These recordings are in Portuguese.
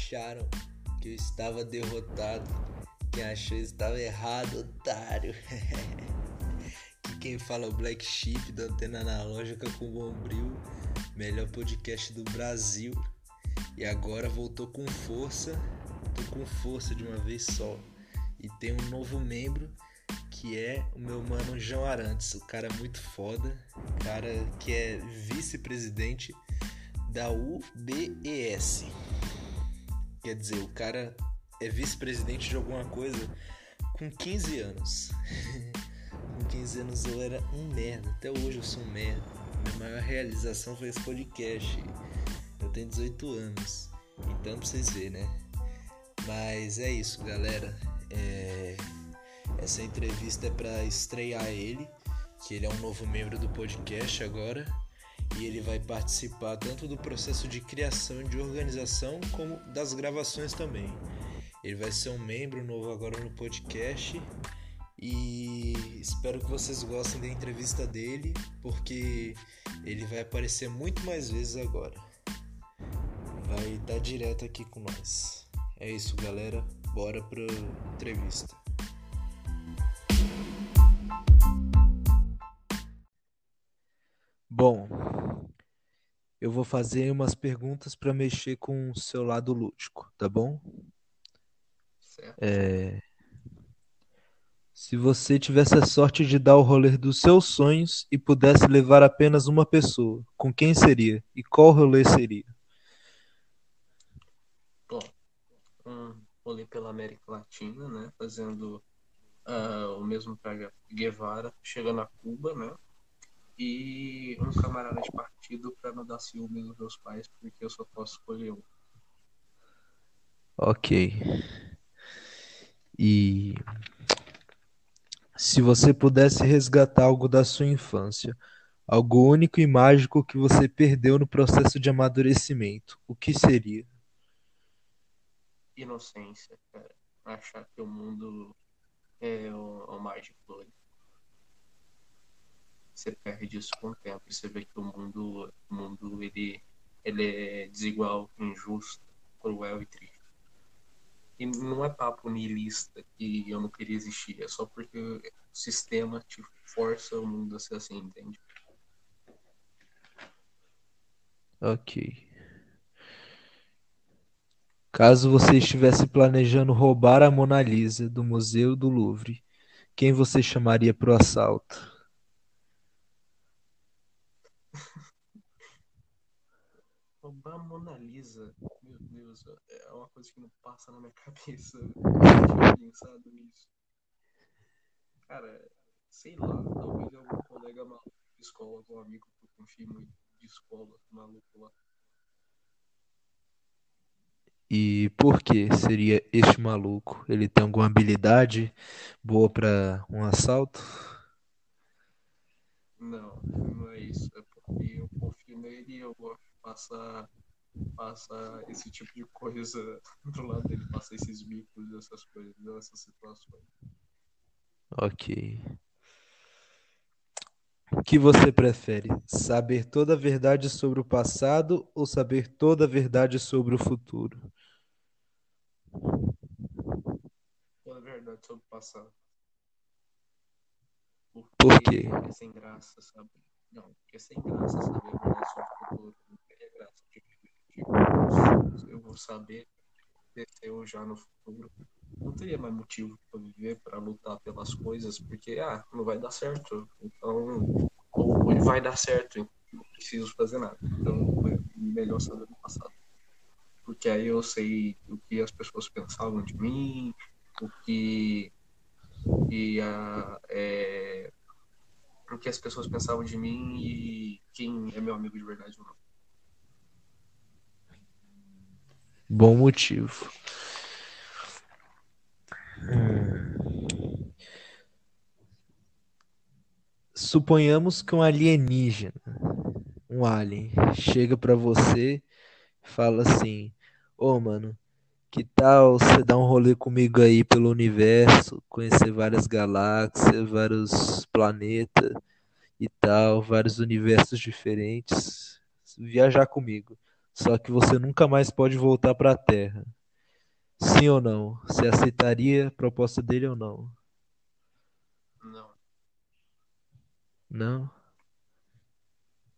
acharam que eu estava derrotado. Quem achou estava errado, otário. que quem fala é o Black Sheep da antena analógica com Bombril, melhor podcast do Brasil. E agora voltou com força, tô com força de uma vez só. E tem um novo membro que é o meu mano João Arantes, o cara muito foda, cara que é vice-presidente da UBES. Quer dizer, o cara é vice-presidente de alguma coisa com 15 anos. com 15 anos eu era um merda, até hoje eu sou um merda. Minha maior realização foi esse podcast. Eu tenho 18 anos, então pra vocês verem, né? Mas é isso, galera. É... Essa entrevista é para estrear ele, que ele é um novo membro do podcast agora e ele vai participar tanto do processo de criação e de organização como das gravações também. Ele vai ser um membro novo agora no podcast e espero que vocês gostem da entrevista dele, porque ele vai aparecer muito mais vezes agora. Vai estar direto aqui com nós. É isso, galera. Bora pra entrevista. Bom, eu vou fazer umas perguntas para mexer com o seu lado lúdico, tá bom? Certo. É... Se você tivesse a sorte de dar o rolê dos seus sonhos e pudesse levar apenas uma pessoa, com quem seria? E qual rolê seria? Bom, um rolê pela América Latina, né? Fazendo uh, o mesmo trajeto Guevara, chegando a Cuba, né? E um camarada de partido para não dar ciúme nos meus pais, porque eu só posso escolher um. Ok. E se você pudesse resgatar algo da sua infância, algo único e mágico que você perdeu no processo de amadurecimento, o que seria? Inocência, cara. Achar que o mundo é o, o mar de flores você perde isso com o tempo você vê que o mundo, o mundo ele, ele é desigual, injusto, cruel e triste. E não é papo niilista que eu não queria existir, é só porque o sistema te força o mundo a ser assim, entende? Ok. Caso você estivesse planejando roubar a Mona Lisa do Museu do Louvre, quem você chamaria para o assalto? Roubar a Mona Lisa, meu Deus, é uma coisa que não passa na minha cabeça. Eu tinha pensado nisso. Cara, sei lá, talvez algum colega maluco de escola, algum amigo que eu confio muito de escola, maluco lá. E por que seria este maluco? Ele tem alguma habilidade boa para um assalto? Não, não é isso. É porque eu confio nele e eu gosto passar, passar esse tipo de coisa do lado dele, passar esses bicos, essas coisas, essas situações. Ok. O que você prefere? Saber toda a verdade sobre o passado ou saber toda a verdade sobre o futuro? Toda a verdade sobre o passado. Porque Por quê? É sem graça, sabe? Não, porque é sem graça saber a verdade sobre o futuro. Tipo, eu vou saber eu já no futuro. Não teria mais motivo para viver, para lutar pelas coisas, porque, ah, não vai dar certo. Então, ou vai dar certo, não preciso fazer nada. Então, melhor saber do passado. Porque aí eu sei o que as pessoas pensavam de mim, o que e a, é, o que as pessoas pensavam de mim e quem é meu amigo de verdade ou não. Bom motivo. Suponhamos que um alienígena, um alien, chega pra você e fala assim: Ô, oh, mano, que tal você dar um rolê comigo aí pelo universo, conhecer várias galáxias, vários planetas e tal, vários universos diferentes, viajar comigo. Só que você nunca mais pode voltar para a Terra. Sim ou não? Você aceitaria a proposta dele ou não? Não. Não?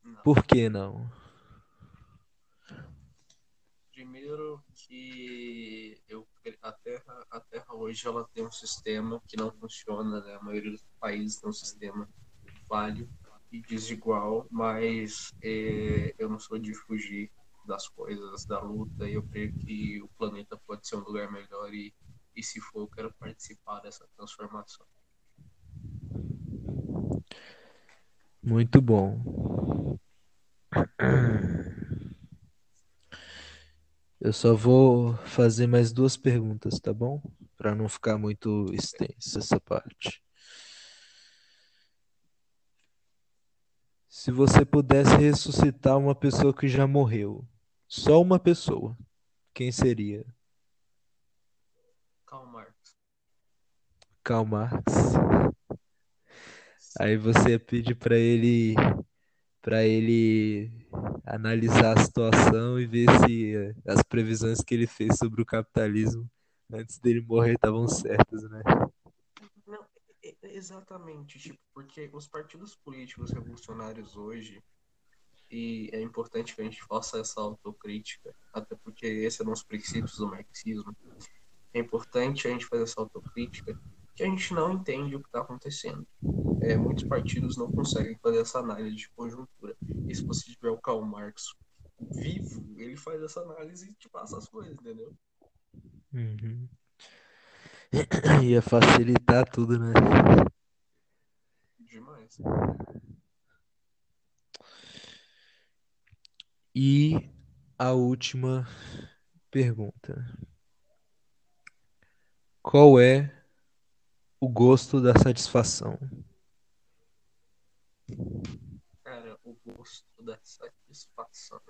não. Por que não? Primeiro que eu, a, Terra, a Terra hoje ela tem um sistema que não funciona, né? A maioria dos países tem um sistema falho e desigual, mas é, eu não sou de fugir das coisas, da luta, e eu creio que o planeta pode ser um lugar melhor e, e se for, eu quero participar dessa transformação. Muito bom. Eu só vou fazer mais duas perguntas, tá bom? Para não ficar muito extensa essa parte. Se você pudesse ressuscitar uma pessoa que já morreu, só uma pessoa, quem seria? Karl Marx. Karl Marx. Aí você pede para ele para ele analisar a situação e ver se as previsões que ele fez sobre o capitalismo antes dele morrer estavam certas, né? Não, exatamente, tipo, porque os partidos políticos revolucionários hoje e é importante que a gente faça essa autocrítica, até porque esse é um dos princípios do marxismo. É importante a gente fazer essa autocrítica que a gente não entende o que está acontecendo. É, muitos partidos não conseguem fazer essa análise de conjuntura. E se você tiver o Karl Marx vivo, ele faz essa análise e te passa as coisas, entendeu? Uhum. Ia facilitar tudo, né? Demais. E a última pergunta. Qual é o gosto da satisfação? Cara, o gosto da satisfação.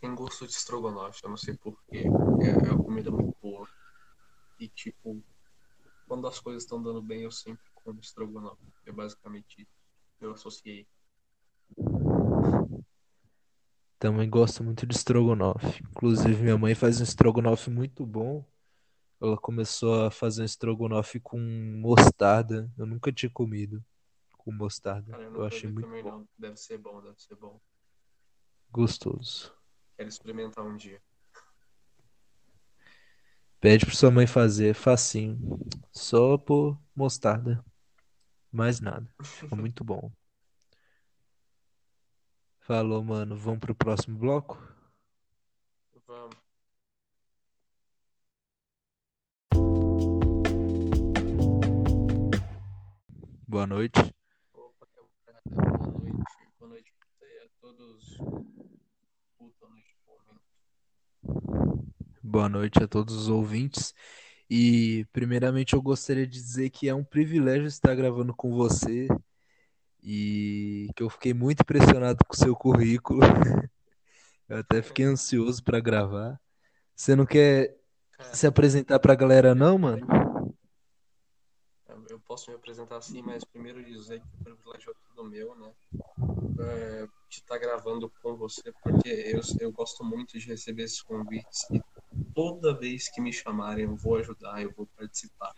Tem gosto de estrogonofe, eu não sei porquê. É, é uma comida muito boa. E tipo, quando as coisas estão dando bem, eu sempre como estrogonofe. É basicamente isso. Eu associei. Também gosto muito de estrogonofe. Inclusive, minha mãe faz um estrogonofe muito bom. Ela começou a fazer um estrogonofe com mostarda. Eu nunca tinha comido com mostarda. Cara, eu, eu achei muito bom. não. Deve ser bom, deve ser bom. Gostoso. Quero experimentar um dia. Pede pra sua mãe fazer, facinho. Só por mostarda. Mais nada. Fica muito bom. Falou, mano. Vamos pro próximo bloco? Vamos. Boa noite. Opa, boa noite. Boa noite a todos. Noite. Boa noite a todos os ouvintes. E, primeiramente, eu gostaria de dizer que é um privilégio estar gravando com você e que eu fiquei muito impressionado com o seu currículo. Eu até fiquei ansioso para gravar. Você não quer Cara, se apresentar pra galera, não, mano? eu posso me apresentar assim, mas primeiro dizer que o privilégio é tudo meu, né? É, de estar gravando com você, porque eu, eu gosto muito de receber esses convites e toda vez que me chamarem eu vou ajudar, eu vou participar.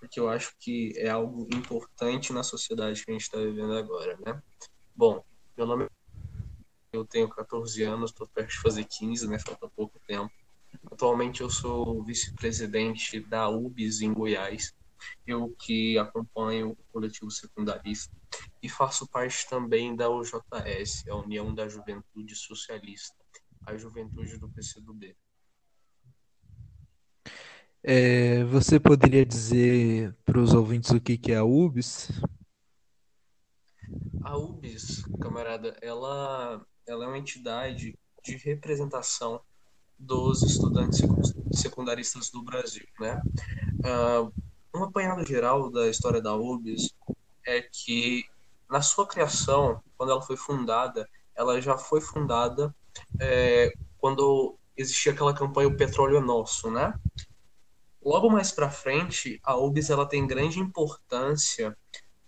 Porque eu acho que é algo importante na sociedade que a gente está vivendo agora, né? Bom, meu nome é... Eu tenho 14 anos, estou perto de fazer 15, né? Falta pouco tempo. Atualmente eu sou vice-presidente da UBS em Goiás, eu que acompanho o coletivo secundarista e faço parte também da UJS, a União da Juventude Socialista, a juventude do PCdoB. É, você poderia dizer para os ouvintes o que, que é a UBS? A UBS, camarada, ela, ela é uma entidade de representação dos estudantes secundaristas do Brasil, né? Uh, um apanhado geral da história da UBS é que na sua criação, quando ela foi fundada, ela já foi fundada é, quando existia aquela campanha O Petróleo é Nosso, né? Logo mais para frente, a UBS ela tem grande importância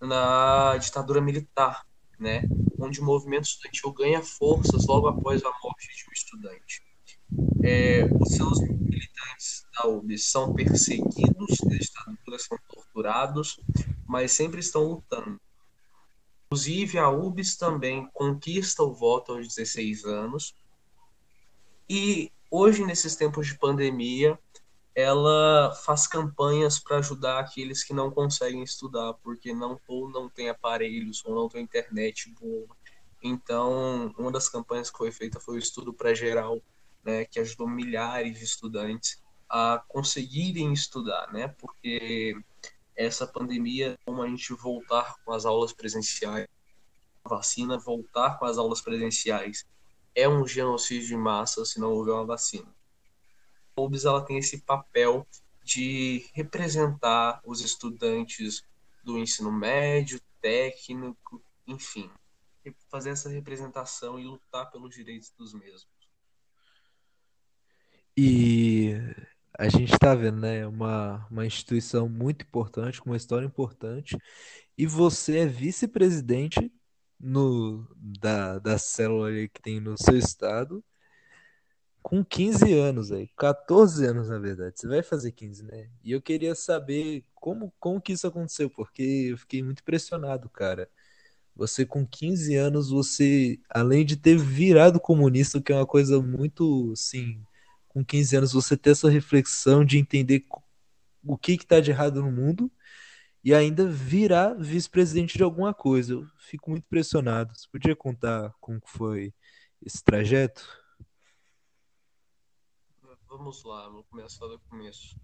na ditadura militar, né? onde o movimento estudantil ganha forças logo após a morte de um estudante. É, os seus militantes da UB são perseguidos na ditadura, são torturados, mas sempre estão lutando. Inclusive, a UBS também conquista o voto aos 16 anos. E hoje, nesses tempos de pandemia, ela faz campanhas para ajudar aqueles que não conseguem estudar, porque não ou não tem aparelhos ou não tem internet boa. Então, uma das campanhas que foi feita foi o estudo pré-geral, né, que ajudou milhares de estudantes a conseguirem estudar, né? Porque essa pandemia, como a gente voltar com as aulas presenciais, a vacina voltar com as aulas presenciais, é um genocídio de massa se não houver uma vacina. UBS ela tem esse papel de representar os estudantes do ensino médio, técnico, enfim, fazer essa representação e lutar pelos direitos dos mesmos. E a gente está vendo, né? Uma, uma instituição muito importante, com uma história importante, e você é vice-presidente no da, da célula que tem no seu estado com 15 anos aí, 14 anos na verdade. Você vai fazer 15, né? E eu queria saber como, como que isso aconteceu, porque eu fiquei muito impressionado, cara. Você com 15 anos, você, além de ter virado comunista, que é uma coisa muito, sim, com 15 anos você ter essa reflexão de entender o que está de errado no mundo e ainda virar vice-presidente de alguma coisa. Eu fico muito impressionado. Você podia contar como foi esse trajeto? Vamos lá, vou começar do começo.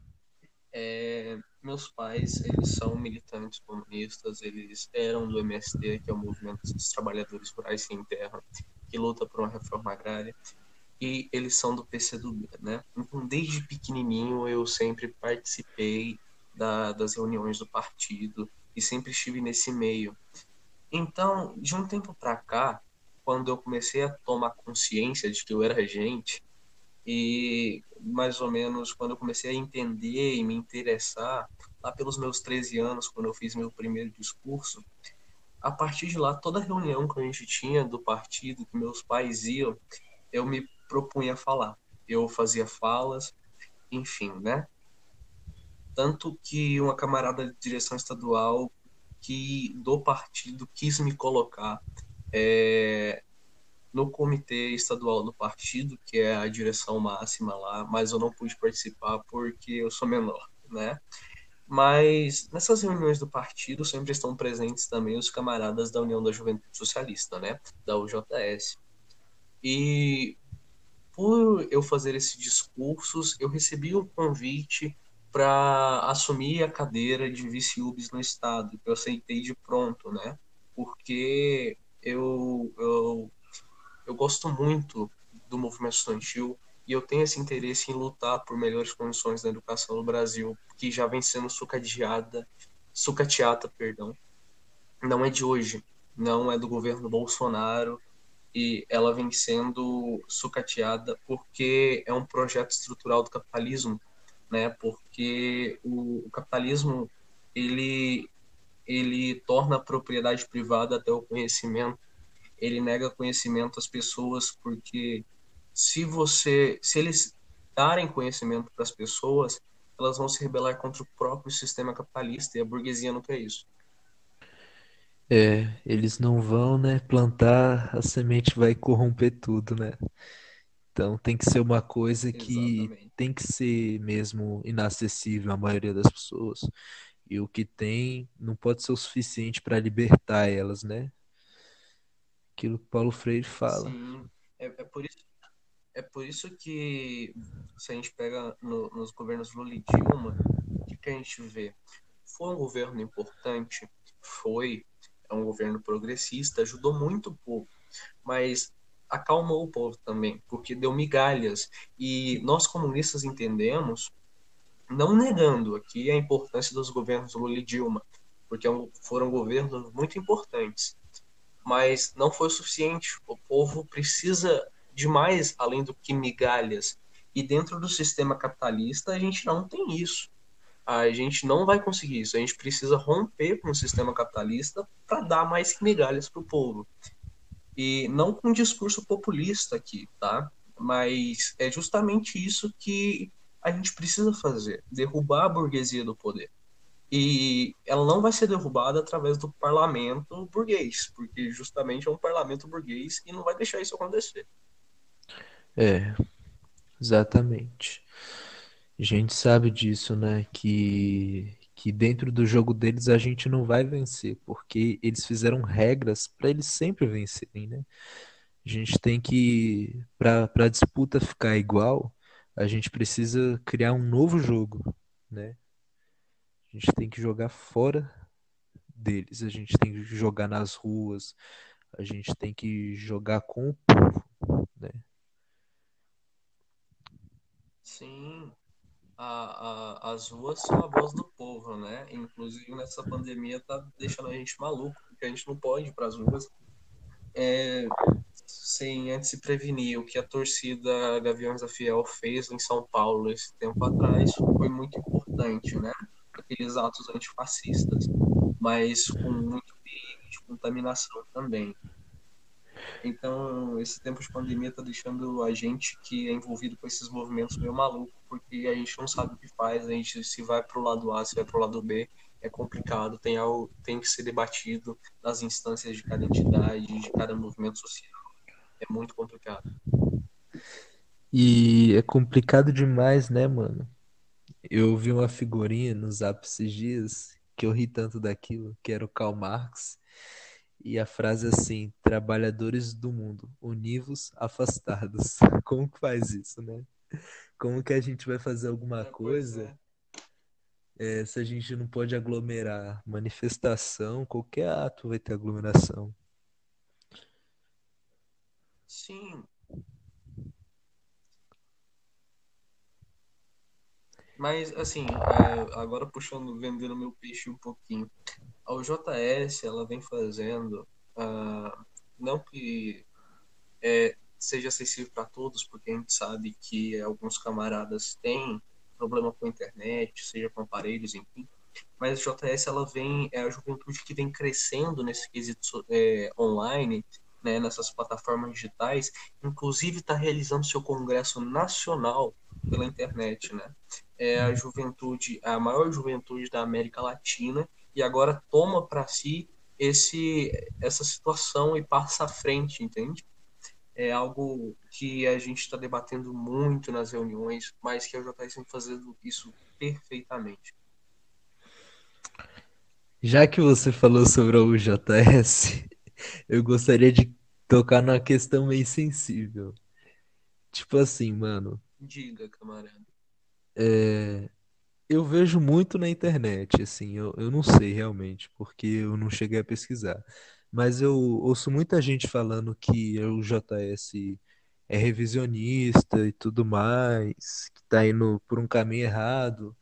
É, meus pais, eles são militantes comunistas, eles eram do MST, que é o Movimento dos Trabalhadores Rurais Sem Terra, que luta por uma reforma agrária, e eles são do PCdoB, né? Então, desde pequenininho, eu sempre participei da, das reuniões do partido e sempre estive nesse meio. Então, de um tempo para cá, quando eu comecei a tomar consciência de que eu era gente, e mais ou menos quando eu comecei a entender e me interessar, lá pelos meus 13 anos, quando eu fiz meu primeiro discurso, a partir de lá, toda reunião que a gente tinha do partido, que meus pais iam, eu me propunha falar. Eu fazia falas, enfim, né? Tanto que uma camarada de direção estadual que do partido quis me colocar é, no comitê estadual do partido, que é a direção máxima lá, mas eu não pude participar porque eu sou menor, né? Mas nessas reuniões do partido sempre estão presentes também os camaradas da União da Juventude Socialista, né? Da UJS. E por eu fazer esses discursos, eu recebi um convite para assumir a cadeira de vice-UBS no estado, que eu aceitei de pronto, né? Porque eu, eu, eu gosto muito do movimento estudantil e eu tenho esse interesse em lutar por melhores condições da educação no Brasil, que já vem sendo sucateada, sucateada, perdão. Não é de hoje, não é do governo Bolsonaro e ela vem sendo sucateada porque é um projeto estrutural do capitalismo né? Porque o, o capitalismo ele ele torna a propriedade privada até o conhecimento. Ele nega conhecimento às pessoas porque se você se eles darem conhecimento para as pessoas, elas vão se rebelar contra o próprio sistema capitalista e a burguesia não quer isso. É, eles não vão, né, plantar, a semente vai corromper tudo, né? Então tem que ser uma coisa que Exatamente. tem que ser mesmo inacessível à maioria das pessoas. E o que tem não pode ser o suficiente para libertar elas, né? Aquilo que Paulo Freire fala. Sim, é, é, por, isso, é por isso que se a gente pega no, nos governos Lula e Dilma, o que, que a gente vê? Foi um governo importante, foi, é um governo progressista, ajudou muito o povo, mas acalmou o povo também, porque deu migalhas. E nós comunistas entendemos, não negando aqui a importância dos governos Lula e Dilma, porque é foram governos muito importantes, mas não foi o suficiente. O povo precisa de mais além do que migalhas. E dentro do sistema capitalista a gente não tem isso. A gente não vai conseguir isso. A gente precisa romper com o sistema capitalista para dar mais migalhas para o povo. E não com um discurso populista aqui, tá? Mas é justamente isso que a gente precisa fazer: derrubar a burguesia do poder. E ela não vai ser derrubada através do parlamento burguês, porque justamente é um parlamento burguês e não vai deixar isso acontecer. É, exatamente. A gente sabe disso, né? Que, que dentro do jogo deles a gente não vai vencer, porque eles fizeram regras para eles sempre vencerem, né? A gente tem que, para a disputa ficar igual, a gente precisa criar um novo jogo, né? A gente tem que jogar fora deles, a gente tem que jogar nas ruas, a gente tem que jogar com o povo, né? Sim, a, a, as ruas são a voz do povo, né? Inclusive nessa pandemia tá deixando a gente maluco, porque a gente não pode ir para as ruas é, sem antes se prevenir. O que a torcida Gaviões da Fiel fez em São Paulo esse tempo atrás foi muito importante, né? Aqueles atos antifascistas, mas com muito perigo de contaminação também. Então, esse tempo de pandemia está deixando a gente que é envolvido com esses movimentos meio maluco, porque a gente não sabe o que faz, a gente se vai para o lado A, se vai para o lado B, é complicado, tem algo tem que ser debatido nas instâncias de cada entidade, de cada movimento social. É muito complicado. E é complicado demais, né, mano? Eu vi uma figurinha nos Zap esses dias que eu ri tanto daquilo, que era o Karl Marx. E a frase é assim: trabalhadores do mundo, univos, afastados. Como que faz isso, né? Como que a gente vai fazer alguma é, coisa é. É, se a gente não pode aglomerar? Manifestação, qualquer ato vai ter aglomeração. Sim. Mas, assim, agora puxando, vendendo meu peixe um pouquinho a UJS ela vem fazendo, uh, não que é, seja acessível para todos, porque a gente sabe que alguns camaradas têm problema com a internet, seja com aparelhos, enfim. Mas a JS ela vem é a juventude que vem crescendo nesse quesito é, online, né, nessas plataformas digitais, inclusive está realizando seu congresso nacional pela internet, né? É a juventude, a maior juventude da América Latina e agora toma para si esse essa situação e passa à frente, entende? É algo que a gente está debatendo muito nas reuniões, mas que a JS vem fazendo isso perfeitamente. Já que você falou sobre a UJS, eu gostaria de tocar numa questão meio sensível. Tipo assim, mano. Diga, camarada. É, eu vejo muito na internet, assim, eu, eu não sei realmente, porque eu não cheguei a pesquisar. Mas eu ouço muita gente falando que o JS é revisionista e tudo mais, que tá indo por um caminho errado.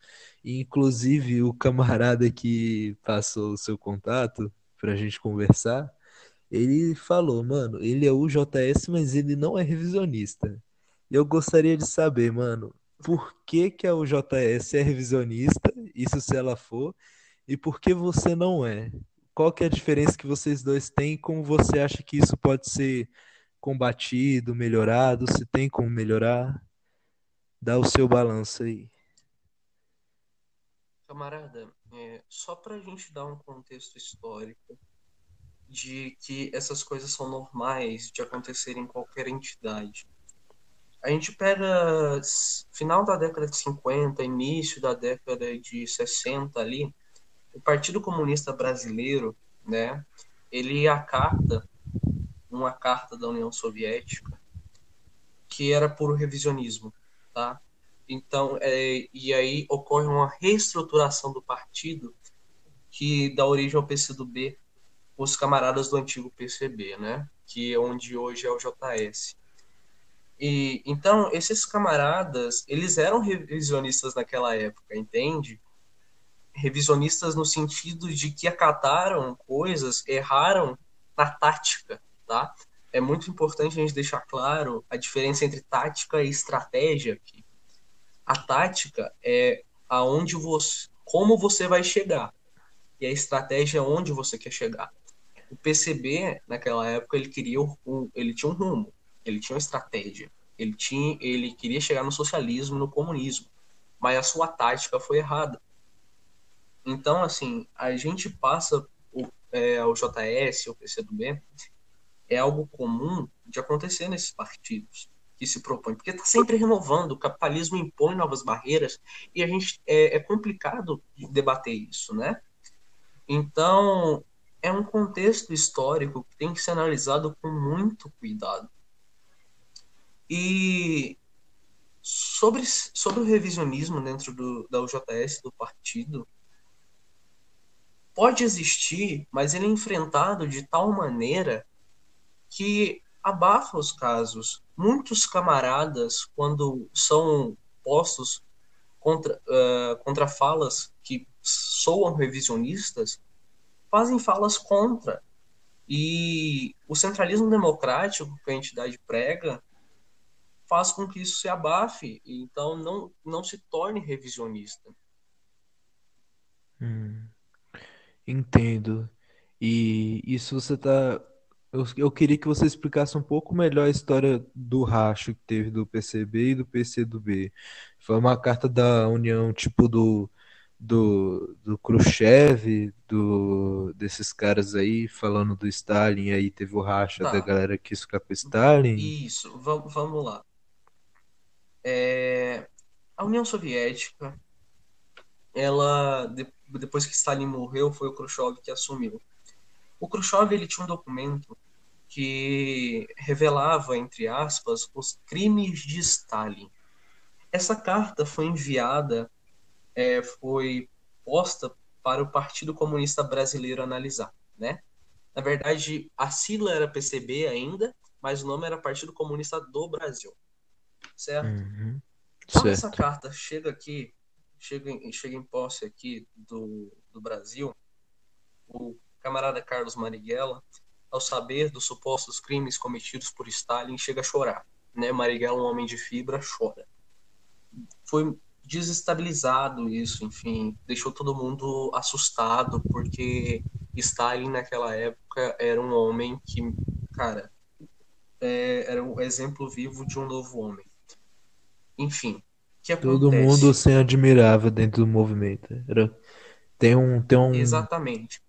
E, inclusive, o camarada que passou o seu contato pra gente conversar, ele falou, mano, ele é o JS, mas ele não é revisionista. Eu gostaria de saber, mano, por que, que a UJS é revisionista, isso se ela for, e por que você não é. Qual que é a diferença que vocês dois têm e como você acha que isso pode ser combatido, melhorado, se tem como melhorar? Dá o seu balanço aí. Camarada, é, só para a gente dar um contexto histórico de que essas coisas são normais de acontecer em qualquer entidade a gente pega final da década de 50, início da década de 60 ali, o Partido Comunista Brasileiro, né, ele acata uma carta da União Soviética que era por revisionismo, tá? Então, é, e aí ocorre uma reestruturação do partido que dá origem ao PCdoB, os camaradas do antigo PCB, né? Que é onde hoje é o JS. E então esses camaradas, eles eram revisionistas naquela época, entende? Revisionistas no sentido de que acataram coisas, erraram na tática, tá? É muito importante a gente deixar claro a diferença entre tática e estratégia aqui. A tática é aonde você, como você vai chegar, e a estratégia é onde você quer chegar. o PCB naquela época ele queria um, ele tinha um rumo, ele tinha uma estratégia, ele tinha, ele queria chegar no socialismo, no comunismo, mas a sua tática foi errada. Então, assim, a gente passa o, é, o JS, o PCdoB, é algo comum de acontecer nesses partidos que se propõem, porque está sempre renovando, o capitalismo impõe novas barreiras e a gente é, é complicado debater isso, né? Então, é um contexto histórico que tem que ser analisado com muito cuidado. E sobre, sobre o revisionismo dentro do, da UJS, do partido, pode existir, mas ele é enfrentado de tal maneira que abafa os casos. Muitos camaradas, quando são postos contra, uh, contra falas que soam revisionistas, fazem falas contra. E o centralismo democrático que a entidade prega faz com que isso se abafe, então não, não se torne revisionista. Hum, entendo. E isso você está eu, eu queria que você explicasse um pouco melhor a história do racho que teve do PCB e do PCdoB. Foi uma carta da união tipo do do, do Khrushchev, do, desses caras aí, falando do Stalin, aí teve o racha tá. da galera que quis ficar com o Stalin. Isso, vamos, vamos lá. É, a União Soviética, ela, depois que Stalin morreu, foi o Khrushchev que assumiu. O Khrushchev ele tinha um documento que revelava, entre aspas, os crimes de Stalin. Essa carta foi enviada, é, foi posta para o Partido Comunista Brasileiro analisar, né? Na verdade, a sigla era PCB ainda, mas o nome era Partido Comunista do Brasil, certo? Uhum. Quando certo. essa carta chega aqui, chega em, chega em posse aqui do, do Brasil, o camarada Carlos Marighella, ao saber dos supostos crimes cometidos por Stalin, chega a chorar. Né? Marighella, um homem de fibra, chora. Foi desestabilizado isso, enfim, deixou todo mundo assustado, porque Stalin naquela época era um homem que, cara, é, era um exemplo vivo de um novo homem. Enfim? Todo mundo se admirava dentro do movimento. Era... Tem um, tem um... Exatamente.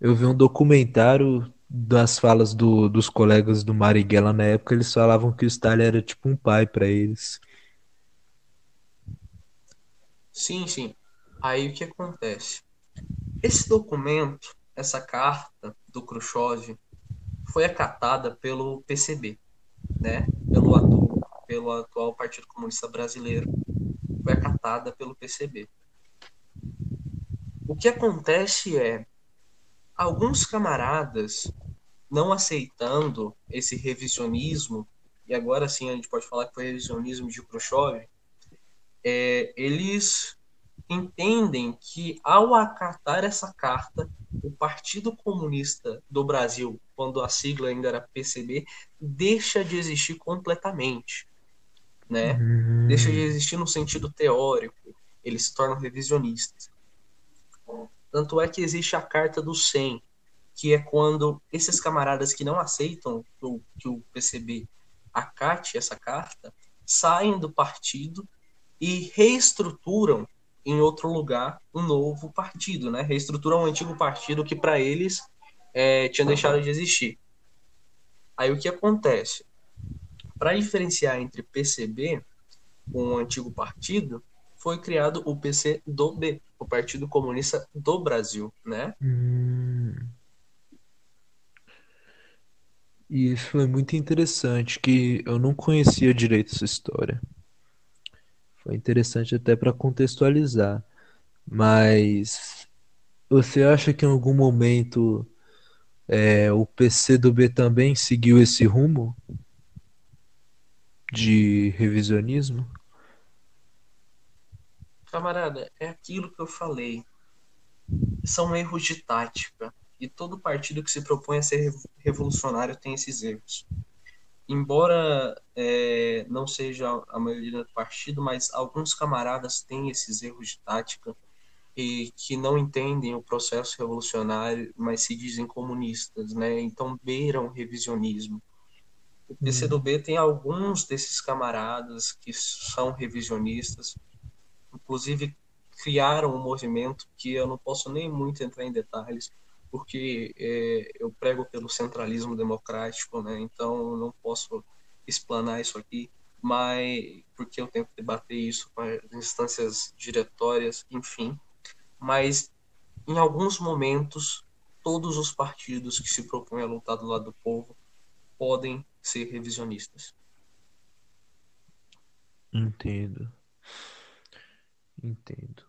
Eu vi um documentário das falas do, dos colegas do Marighella na época, eles falavam que o Stalin era tipo um pai para eles. Sim, sim. Aí o que acontece? Esse documento, essa carta do Khrushchev, foi acatada pelo PCB, né? Pelo atual, pelo atual Partido Comunista Brasileiro. Foi acatada pelo PCB. O que acontece é alguns camaradas não aceitando esse revisionismo, e agora sim a gente pode falar que foi revisionismo de Khrushchev, é, eles entendem que ao acatar essa carta, o Partido Comunista do Brasil, quando a sigla ainda era PCB, deixa de existir completamente. Né? Uhum. Deixa de existir no sentido teórico, eles se tornam revisionistas. Tanto é que existe a carta do 100, que é quando esses camaradas que não aceitam que o, que o PCB acate essa carta, saem do partido e reestruturam em outro lugar um novo partido, né? Reestruturam um antigo partido que para eles é, tinha deixado de existir. Aí o que acontece? Para diferenciar entre PCB, um antigo partido, foi criado o PC do B, o Partido Comunista do Brasil, né? Hum. Isso foi muito interessante, que eu não conhecia direito essa história. Foi interessante até para contextualizar. Mas você acha que em algum momento é, o PC do B também seguiu esse rumo de revisionismo? Camarada, é aquilo que eu falei. São erros de tática. E todo partido que se propõe a ser revolucionário tem esses erros. Embora é, não seja a maioria do partido, mas alguns camaradas têm esses erros de tática. e que não entendem o processo revolucionário, mas se dizem comunistas, né? Então beiram revisionismo. O PCdoB uhum. tem alguns desses camaradas que são revisionistas, inclusive criaram um movimento que eu não posso nem muito entrar em detalhes, porque é, eu prego pelo centralismo democrático, né? Então não posso explanar isso aqui, mas porque eu tenho que debater isso com as instâncias diretórias, enfim. Mas em alguns momentos todos os partidos que se propõem a lutar do lado do povo podem ser revisionistas. Entendo. Entendo.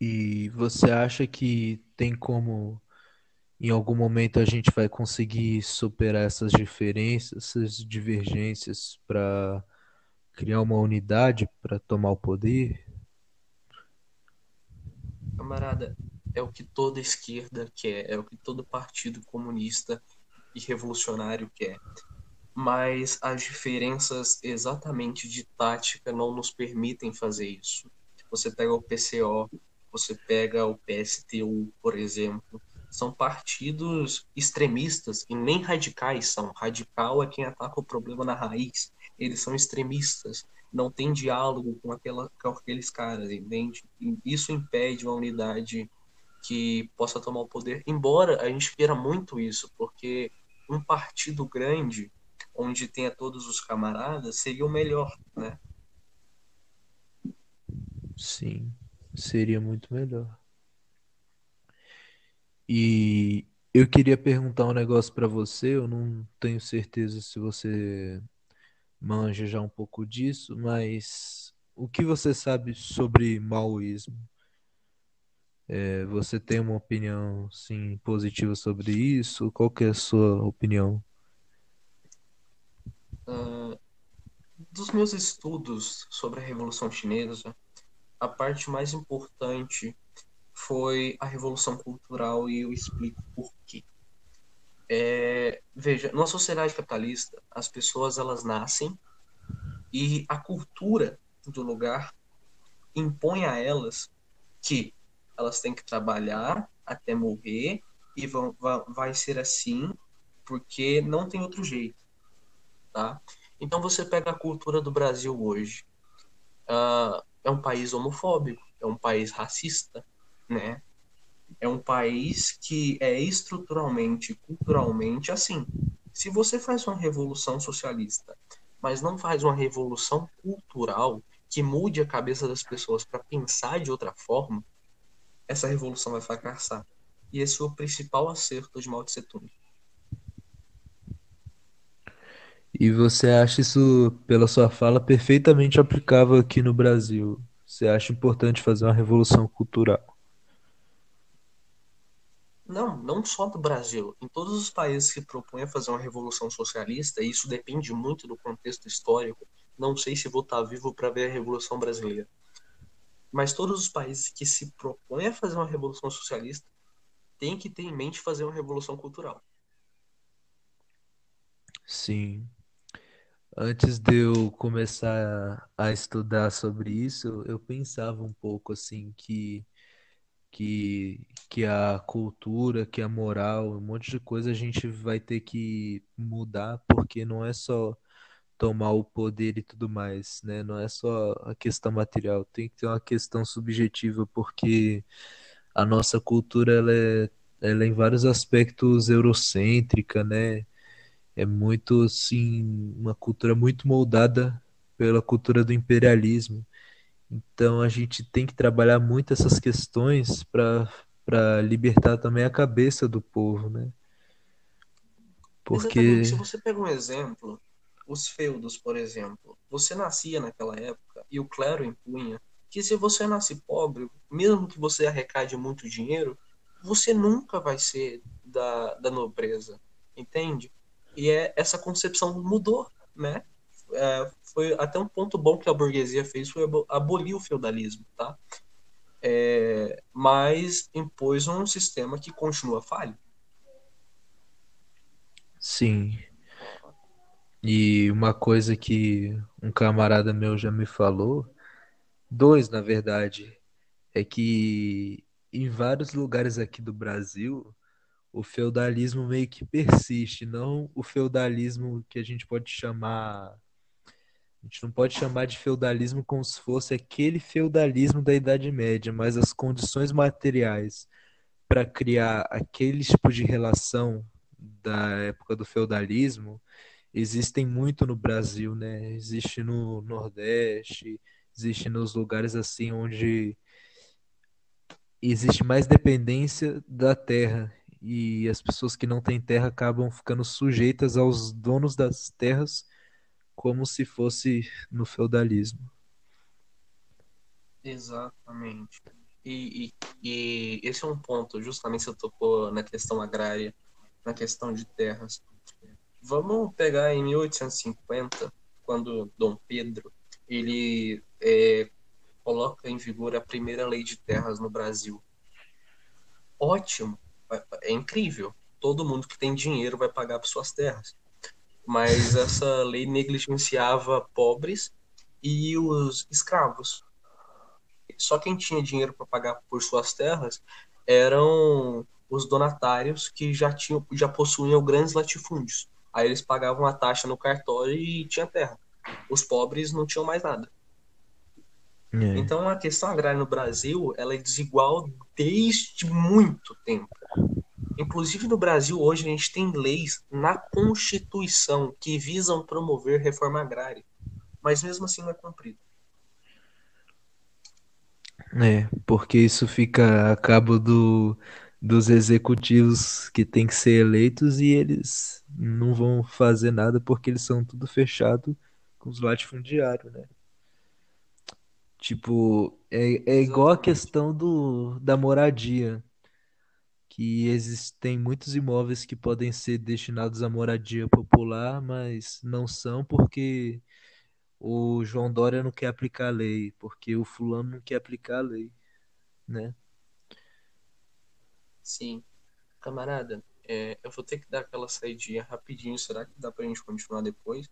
E você acha que tem como em algum momento a gente vai conseguir superar essas diferenças, essas divergências para criar uma unidade para tomar o poder? Camarada, é o que toda esquerda quer, é o que todo partido comunista e revolucionário quer. Mas as diferenças exatamente de tática não nos permitem fazer isso. Você pega o PCO, você pega o PSTU, por exemplo, são partidos extremistas e nem radicais são. Radical é quem ataca o problema na raiz. Eles são extremistas, não tem diálogo com, aquela, com aqueles caras, entende? E isso impede uma unidade que possa tomar o poder, embora a gente queira muito isso, porque um partido grande, onde tenha todos os camaradas, seria o melhor, né? Sim, seria muito melhor. E eu queria perguntar um negócio para você, eu não tenho certeza se você manja já um pouco disso, mas o que você sabe sobre maoísmo? É, você tem uma opinião sim positiva sobre isso? Qual que é a sua opinião? Uh, dos meus estudos sobre a Revolução Chinesa, a parte mais importante foi a Revolução Cultural e eu explico por quê. É, veja, numa sociedade capitalista, as pessoas elas nascem e a cultura do lugar impõe a elas que elas têm que trabalhar até morrer e vão, vai, ser assim porque não tem outro jeito, tá? Então você pega a cultura do Brasil hoje, uh, é um país homofóbico, é um país racista, né? É um país que é estruturalmente, culturalmente assim. Se você faz uma revolução socialista, mas não faz uma revolução cultural que mude a cabeça das pessoas para pensar de outra forma, essa revolução vai fracassar. E esse é o principal acerto de Mao Tse Tung. E você acha isso, pela sua fala, perfeitamente aplicável aqui no Brasil? Você acha importante fazer uma revolução cultural? Não, não só do Brasil. Em todos os países que propõem fazer uma revolução socialista, e isso depende muito do contexto histórico, não sei se vou estar vivo para ver a Revolução Brasileira. Mas todos os países que se propõem a fazer uma revolução socialista têm que ter em mente fazer uma revolução cultural. Sim. Antes de eu começar a estudar sobre isso, eu pensava um pouco assim que que que a cultura, que a moral, um monte de coisa a gente vai ter que mudar, porque não é só tomar o poder e tudo mais, né? Não é só a questão material, tem que ter uma questão subjetiva, porque a nossa cultura ela é, ela é em vários aspectos eurocêntrica, né? É muito, assim, uma cultura muito moldada pela cultura do imperialismo. Então a gente tem que trabalhar muito essas questões para para libertar também a cabeça do povo, né? Porque Exatamente. se você pega um exemplo, os feudos, por exemplo. Você nascia naquela época e o clero impunha que se você nasce pobre, mesmo que você arrecade muito dinheiro, você nunca vai ser da, da nobreza, entende? E é, essa concepção mudou, né? É, foi até um ponto bom que a burguesia fez foi abolir o feudalismo, tá? É, mas impôs um sistema que continua falho. Sim, e uma coisa que um camarada meu já me falou, dois na verdade, é que em vários lugares aqui do Brasil, o feudalismo meio que persiste, não o feudalismo que a gente pode chamar. A gente não pode chamar de feudalismo como se fosse aquele feudalismo da Idade Média, mas as condições materiais para criar aquele tipo de relação da época do feudalismo existem muito no Brasil, né? Existe no Nordeste, existe nos lugares assim onde existe mais dependência da terra e as pessoas que não têm terra acabam ficando sujeitas aos donos das terras como se fosse no feudalismo. Exatamente. E, e, e esse é um ponto, justamente você tocou na questão agrária, na questão de terras. Vamos pegar em 1850, quando Dom Pedro ele é, coloca em vigor a primeira lei de terras no Brasil. Ótimo, é incrível. Todo mundo que tem dinheiro vai pagar por suas terras. Mas essa lei negligenciava pobres e os escravos. Só quem tinha dinheiro para pagar por suas terras eram os donatários que já tinham já possuíam grandes latifúndios. Aí eles pagavam a taxa no cartório e tinha terra. Os pobres não tinham mais nada. É. Então a questão agrária no Brasil ela é desigual desde muito tempo. Inclusive no Brasil hoje a gente tem leis na Constituição que visam promover reforma agrária, mas mesmo assim não é cumprido. É, porque isso fica a cabo do, dos executivos que têm que ser eleitos e eles não vão fazer nada porque eles são tudo fechado com os latifundiários, né? Tipo, é, é igual a questão do, da moradia, que existem muitos imóveis que podem ser destinados à moradia popular, mas não são porque o João Dória não quer aplicar a lei, porque o fulano não quer aplicar a lei, né? Sim. Camarada, é, eu vou ter que dar aquela saidinha rapidinho. Será que dá pra gente continuar depois?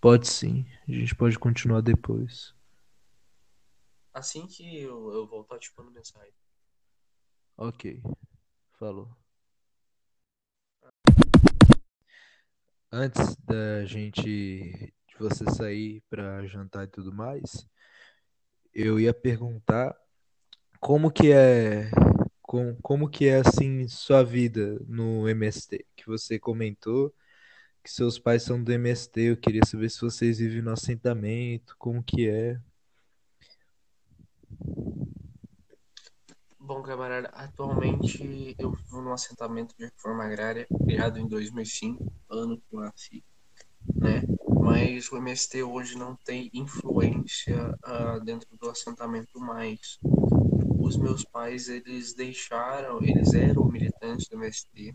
Pode sim. A gente pode continuar depois. Assim que eu, eu voltar, te mando mensagem. Ok. Falou. Antes da gente de você sair para jantar e tudo mais, eu ia perguntar como que é com, como que é assim sua vida no MST, que você comentou que seus pais são do MST, eu queria saber se vocês vivem no assentamento, como que é. Bom, camarada, atualmente eu vivo num assentamento de reforma agrária criado em 2005, ano que eu nasci, né? Mas o MST hoje não tem influência uh, dentro do assentamento mais. Os meus pais, eles deixaram, eles eram militantes do MST,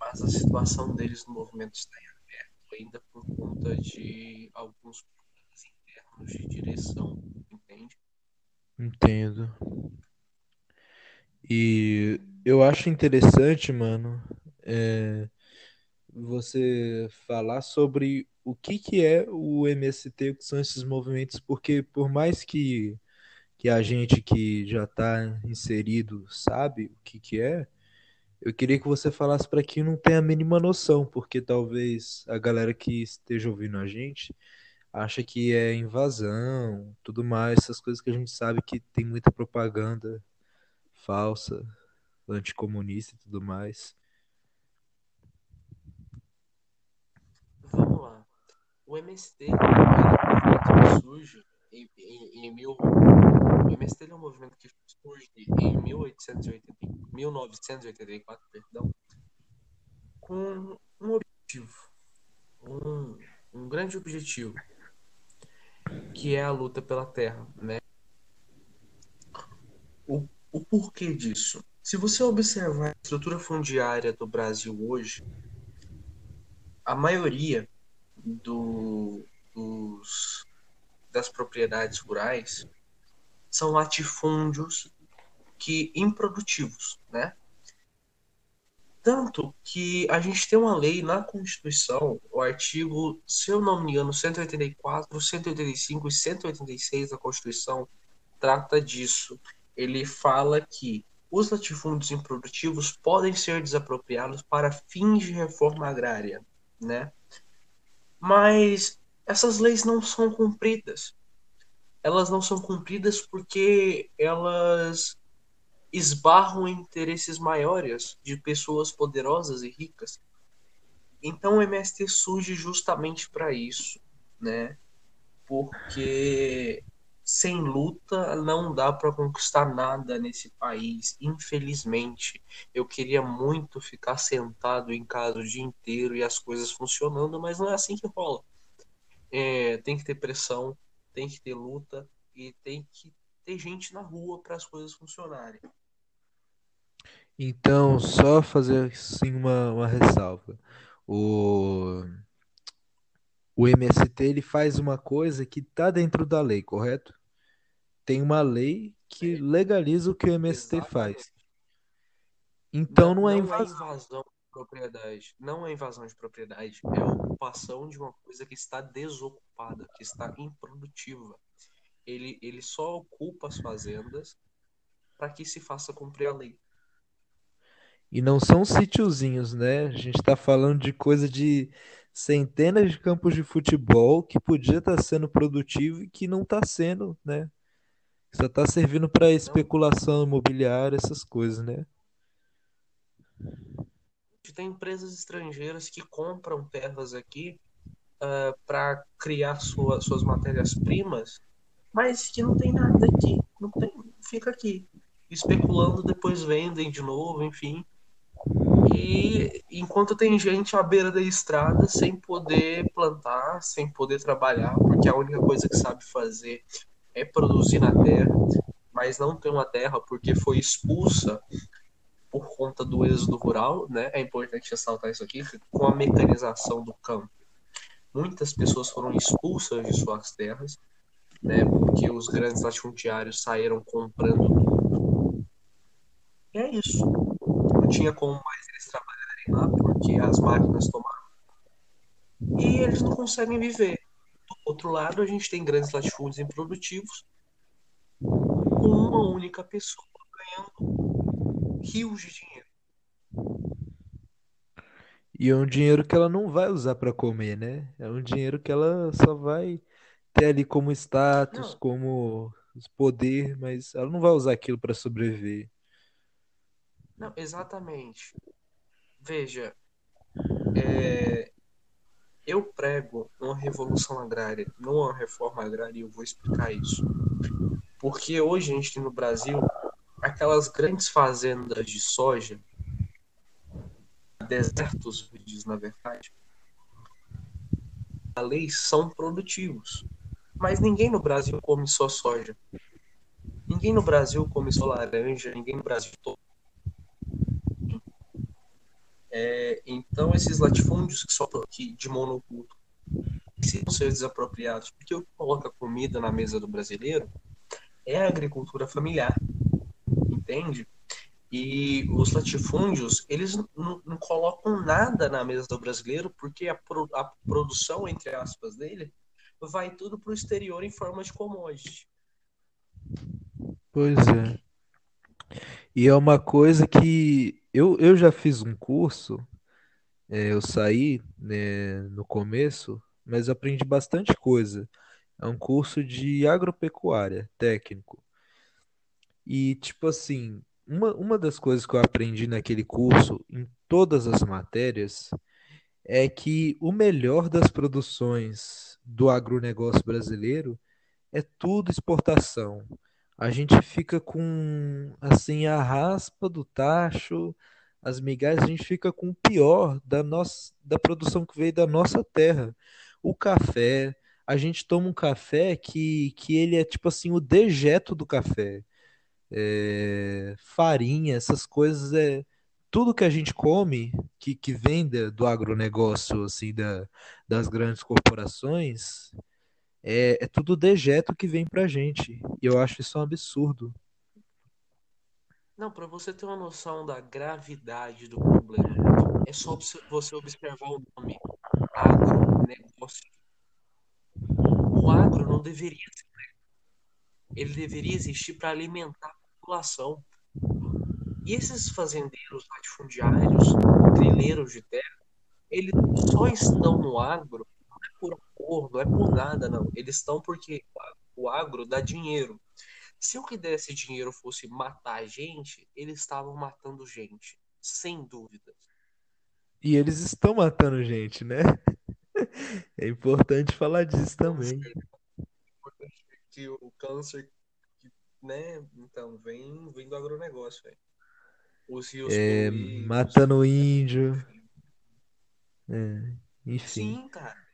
mas a situação deles no movimento está em aberto ainda por conta de alguns problemas internos de direção, entende? Entendo. E eu acho interessante, mano, é, você falar sobre o que, que é o MST, o que são esses movimentos, porque por mais que, que a gente que já está inserido sabe o que, que é, eu queria que você falasse para quem não tem a mínima noção, porque talvez a galera que esteja ouvindo a gente acha que é invasão, tudo mais, essas coisas que a gente sabe que tem muita propaganda falsa, anticomunista e tudo mais. Vamos lá. O MST que surge em, em, em mil... O MST é um movimento que surge em 1880, 1984, perdão, com um objetivo, um, um grande objetivo, que é a luta pela terra, né? O o porquê disso? Se você observar a estrutura fundiária do Brasil hoje, a maioria do, dos, das propriedades rurais são latifúndios que improdutivos, né? Tanto que a gente tem uma lei na Constituição, o artigo, se eu não me engano, 184, 185 e 186 da Constituição, trata disso. Ele fala que os latifúndios improdutivos podem ser desapropriados para fins de reforma agrária, né? Mas essas leis não são cumpridas. Elas não são cumpridas porque elas esbarram interesses maiores de pessoas poderosas e ricas. Então o MST surge justamente para isso, né? Porque sem luta não dá para conquistar nada nesse país, infelizmente. Eu queria muito ficar sentado em casa o dia inteiro e as coisas funcionando, mas não é assim que rola. É, tem que ter pressão, tem que ter luta e tem que ter gente na rua para as coisas funcionarem. Então, só fazer assim uma, uma ressalva. O, o MST ele faz uma coisa que está dentro da lei, correto? Tem uma lei que legaliza o que o MST Exatamente. faz. Então não, não é invasão. Não é invasão de propriedade. Não é invasão de propriedade. É ocupação de uma coisa que está desocupada, que está improdutiva. Ele, ele só ocupa as fazendas para que se faça cumprir a lei. E não são sítiozinhos, né? A gente está falando de coisa de centenas de campos de futebol que podia estar tá sendo produtivo e que não está sendo, né? Só está servindo para especulação imobiliária, essas coisas, né? Tem empresas estrangeiras que compram terras aqui uh, ah, para criar sua, suas matérias-primas, mas que não tem nada aqui, não tem, fica aqui especulando, depois vendem de novo, enfim. E enquanto tem gente à beira da estrada sem poder plantar, sem poder trabalhar, porque a única coisa que sabe fazer é produzir na terra, mas não tem uma terra porque foi expulsa por conta do êxodo rural, né? É importante ressaltar isso aqui, com a mecanização do campo. Muitas pessoas foram expulsas de suas terras, né? Porque os grandes latifundiários saíram comprando tudo. E é isso. Não tinha como mais eles trabalharem lá porque as máquinas tomaram. E eles não conseguem viver outro lado, a gente tem grandes latifúndios improdutivos com uma única pessoa ganhando rios de dinheiro. E é um dinheiro que ela não vai usar para comer, né? É um dinheiro que ela só vai ter ali como status, não. como poder, mas ela não vai usar aquilo para sobreviver. Não, exatamente. Veja, é, eu prego uma revolução agrária, não uma reforma agrária, e eu vou explicar isso. Porque hoje a gente tem no Brasil aquelas grandes fazendas de soja, desertos verdes, na verdade, a lei são produtivos. Mas ninguém no Brasil come só soja. Ninguém no Brasil come só laranja, ninguém no Brasil é, então, esses latifúndios que só que de monoculto precisam ser desapropriados, porque o que coloca comida na mesa do brasileiro é a agricultura familiar, entende? E os latifúndios, eles não, não colocam nada na mesa do brasileiro, porque a, pro, a produção, entre aspas, dele vai tudo para o exterior em forma de commodity. Pois é. E é uma coisa que eu, eu já fiz um curso, é, eu saí né, no começo, mas aprendi bastante coisa. É um curso de agropecuária técnico. E, tipo assim, uma, uma das coisas que eu aprendi naquele curso, em todas as matérias, é que o melhor das produções do agronegócio brasileiro é tudo exportação a gente fica com assim a raspa do tacho, as migalhas, a gente fica com o pior da nossa da produção que veio da nossa terra. O café, a gente toma um café que, que ele é tipo assim o dejeto do café. É, farinha, essas coisas é tudo que a gente come que, que vem do agronegócio assim da, das grandes corporações é, é tudo dejeto que vem pra gente. E eu acho isso um absurdo. Não, para você ter uma noção da gravidade do problema, é só você observar o nome agronegócio. O agro não deveria ser ele deveria existir para alimentar população. E esses fazendeiros latifundiários, trilheiros de terra, eles só estão no agro não é por amor, não é por nada, não. Eles estão porque o agro dá dinheiro. Se o que desse dinheiro fosse matar gente, eles estavam matando gente, sem dúvidas. E eles estão matando gente, né? É importante falar disso também. Que o câncer, né? Então, vem, vem do agronegócio, velho. Os rios é, poluídos, matando índio. É, enfim. Sim, cara.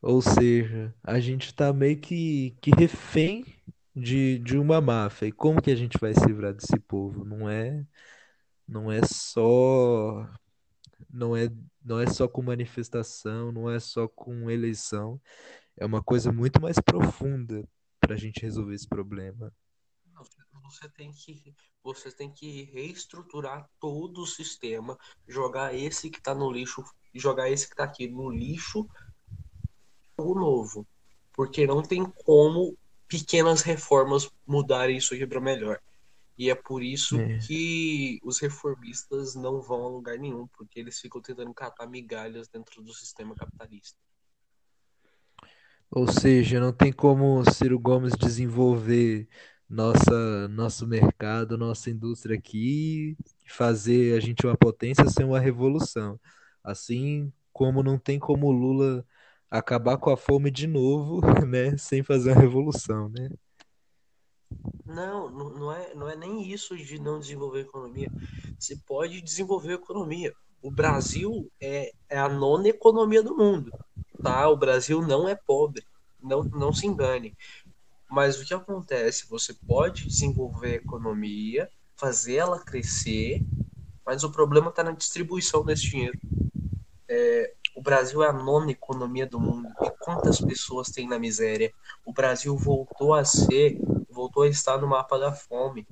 Ou seja, a gente tá meio que, que refém de, de uma máfia. E como que a gente vai se livrar desse povo? Não é, não é só não é, não é só com manifestação, não é só com eleição. É uma coisa muito mais profunda para a gente resolver esse problema. Você tem que você tem que reestruturar todo o sistema, jogar esse que está no lixo, jogar esse que está aqui no lixo, algo novo, porque não tem como pequenas reformas mudar isso aqui para melhor. E é por isso é. que os reformistas não vão a lugar nenhum, porque eles ficam tentando catar migalhas dentro do sistema capitalista. Ou seja, não tem como Ciro Gomes desenvolver nossa, nosso mercado, nossa indústria aqui fazer a gente uma potência sem uma revolução. Assim como não tem como Lula acabar com a fome de novo, né, sem fazer uma revolução, né? Não, não é, não é nem isso de não desenvolver economia. Você pode desenvolver economia. O Brasil é, é a nona economia do mundo, tá? O Brasil não é pobre, não, não se engane. Mas o que acontece? Você pode desenvolver a economia, fazer ela crescer, mas o problema está na distribuição desse dinheiro. É, o Brasil é a nona economia do mundo. E quantas pessoas tem na miséria? O Brasil voltou a ser voltou a estar no mapa da fome.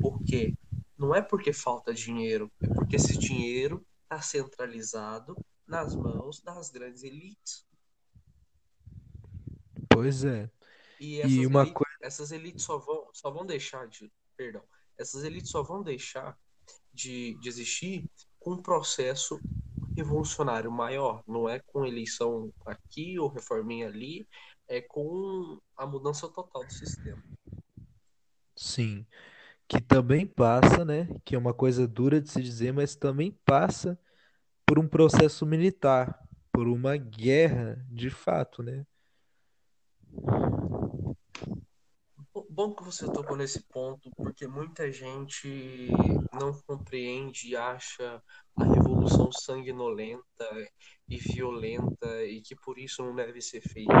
Por quê? Não é porque falta dinheiro, é porque esse dinheiro está centralizado nas mãos das grandes elites. Pois é. E essas, e uma elites, coisa... essas elites só vão, só vão deixar de. Perdão. Essas elites só vão deixar de, de existir com um processo revolucionário maior. Não é com eleição aqui ou reforminha ali, é com a mudança total do sistema. Sim, que também passa, né? Que é uma coisa dura de se dizer, mas também passa por um processo militar, por uma guerra de fato, né? Bom que você tocou nesse ponto, porque muita gente não compreende e acha a revolução sanguinolenta e violenta e que por isso não deve ser feita.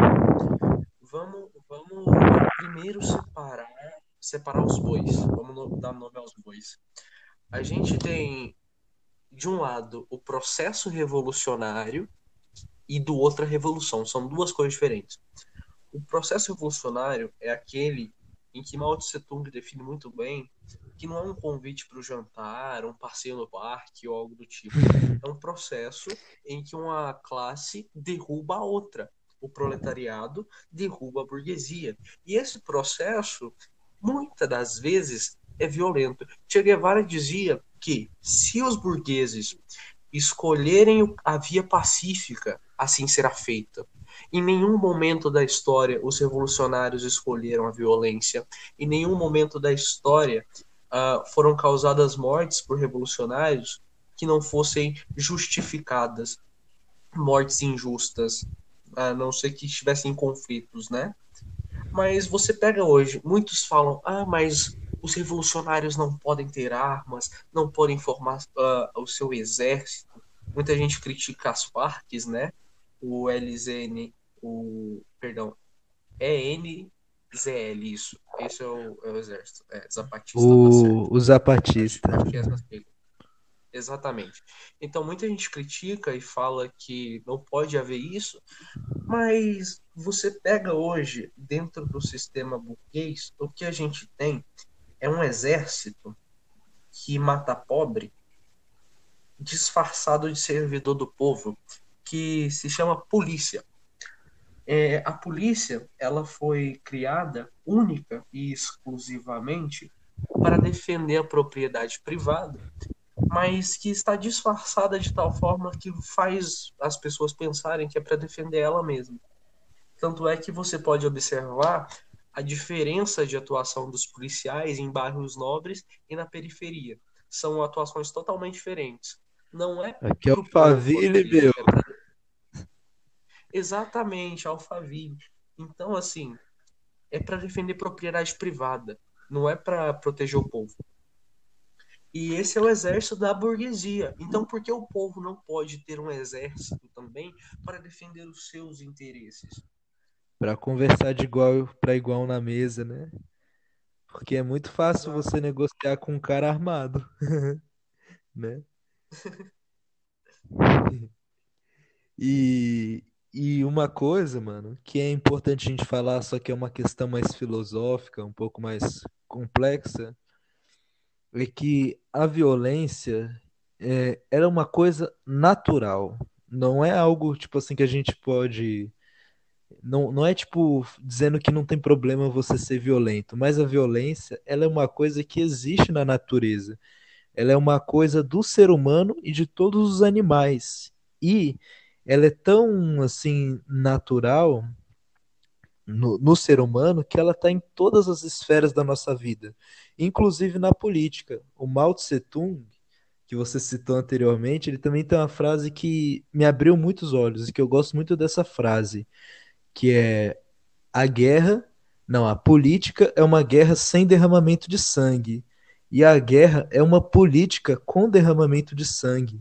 Vamos, vamos primeiro separar separar os bois. Vamos dar nome aos bois. A gente tem, de um lado, o processo revolucionário e do outro a revolução. São duas coisas diferentes. O processo revolucionário é aquele em que Mao Tse Tung define muito bem que não é um convite para o jantar, um passeio no parque ou algo do tipo. É um processo em que uma classe derruba a outra. O proletariado derruba a burguesia. E esse processo muitas das vezes é violento. Che Guevara dizia que se os burgueses escolherem a via pacífica, assim será feita. Em nenhum momento da história os revolucionários escolheram a violência. Em nenhum momento da história uh, foram causadas mortes por revolucionários que não fossem justificadas, mortes injustas, a não ser que estivessem em conflitos, né? Mas você pega hoje, muitos falam, ah, mas os revolucionários não podem ter armas, não podem formar uh, o seu exército. Muita gente critica as Farcs, né? O LZN, o. Perdão, ENZL, isso. Esse é o, é o exército. É, Zapatista. O, o Zapatista. Exatamente. Então muita gente critica e fala que não pode haver isso, mas você pega hoje, dentro do sistema burguês, o que a gente tem é um exército que mata pobre, disfarçado de servidor do povo, que se chama polícia. É, a polícia ela foi criada única e exclusivamente para defender a propriedade privada, mas que está disfarçada de tal forma que faz as pessoas pensarem que é para defender ela mesma. Tanto é que você pode observar a diferença de atuação dos policiais em bairros nobres e na periferia. São atuações totalmente diferentes. Não é. Aqui é o Faville, meu. Exatamente, Alphaville. Então, assim, é para defender propriedade privada, não é para proteger o povo. E esse é o exército da burguesia. Então, por que o povo não pode ter um exército também para defender os seus interesses? Para conversar de igual para igual na mesa, né? Porque é muito fácil você negociar com um cara armado, né? E, e uma coisa, mano, que é importante a gente falar, só que é uma questão mais filosófica, um pouco mais complexa, é que a violência é, era uma coisa natural. Não é algo, tipo assim, que a gente pode não, não é tipo dizendo que não tem problema você ser violento, mas a violência ela é uma coisa que existe na natureza. Ela é uma coisa do ser humano e de todos os animais. E ela é tão assim natural no, no ser humano que ela está em todas as esferas da nossa vida, inclusive na política. O Mao Tse Tung, que você citou anteriormente, ele também tem uma frase que me abriu muitos olhos e que eu gosto muito dessa frase que é a guerra, não, a política é uma guerra sem derramamento de sangue. E a guerra é uma política com derramamento de sangue.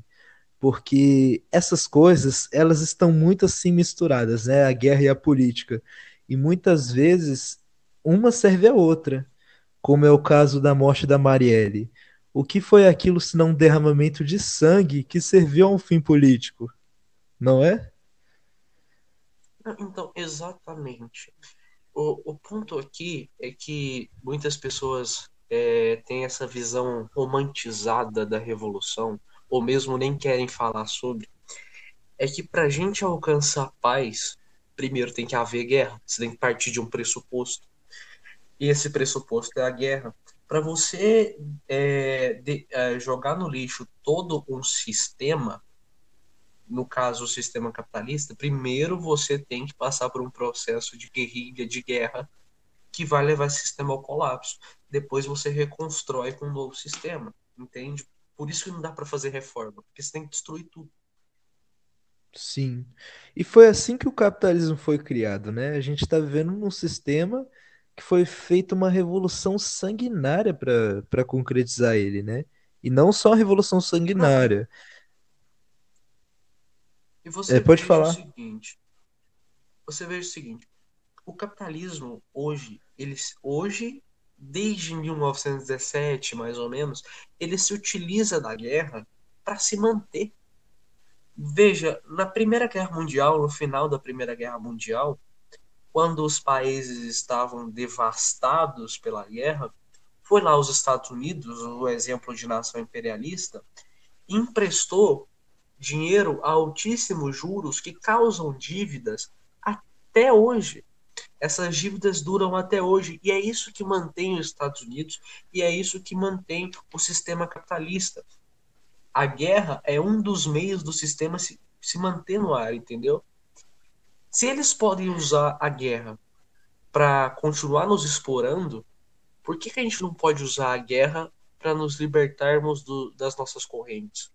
Porque essas coisas, elas estão muito assim misturadas, né? A guerra e a política. E muitas vezes uma serve a outra, como é o caso da morte da Marielle. O que foi aquilo senão um derramamento de sangue que serviu a um fim político? Não é? Então, exatamente. O, o ponto aqui é que muitas pessoas é, têm essa visão romantizada da revolução, ou mesmo nem querem falar sobre. É que para a gente alcançar paz, primeiro tem que haver guerra. Você tem que partir de um pressuposto. E esse pressuposto é a guerra. Para você é, de, é, jogar no lixo todo um sistema, no caso o sistema capitalista, primeiro você tem que passar por um processo de guerrilha, de guerra, que vai levar esse sistema ao colapso. Depois você reconstrói com um novo sistema, entende? Por isso que não dá para fazer reforma, porque você tem que destruir tudo. Sim. E foi assim que o capitalismo foi criado, né? A gente está vivendo num sistema que foi feita uma revolução sanguinária para concretizar ele, né? E não só a revolução sanguinária. E você é, pode falar. o seguinte. Você veja o seguinte. O capitalismo hoje, ele, hoje, desde 1917, mais ou menos, ele se utiliza da guerra para se manter. Veja, na Primeira Guerra Mundial, no final da Primeira Guerra Mundial, quando os países estavam devastados pela guerra, foi lá os Estados Unidos, o exemplo de nação imperialista, emprestou dinheiro a altíssimos juros que causam dívidas até hoje. Essas dívidas duram até hoje e é isso que mantém os Estados Unidos e é isso que mantém o sistema capitalista. A guerra é um dos meios do sistema se, se manter no ar, entendeu? Se eles podem usar a guerra para continuar nos explorando, por que, que a gente não pode usar a guerra para nos libertarmos do, das nossas correntes?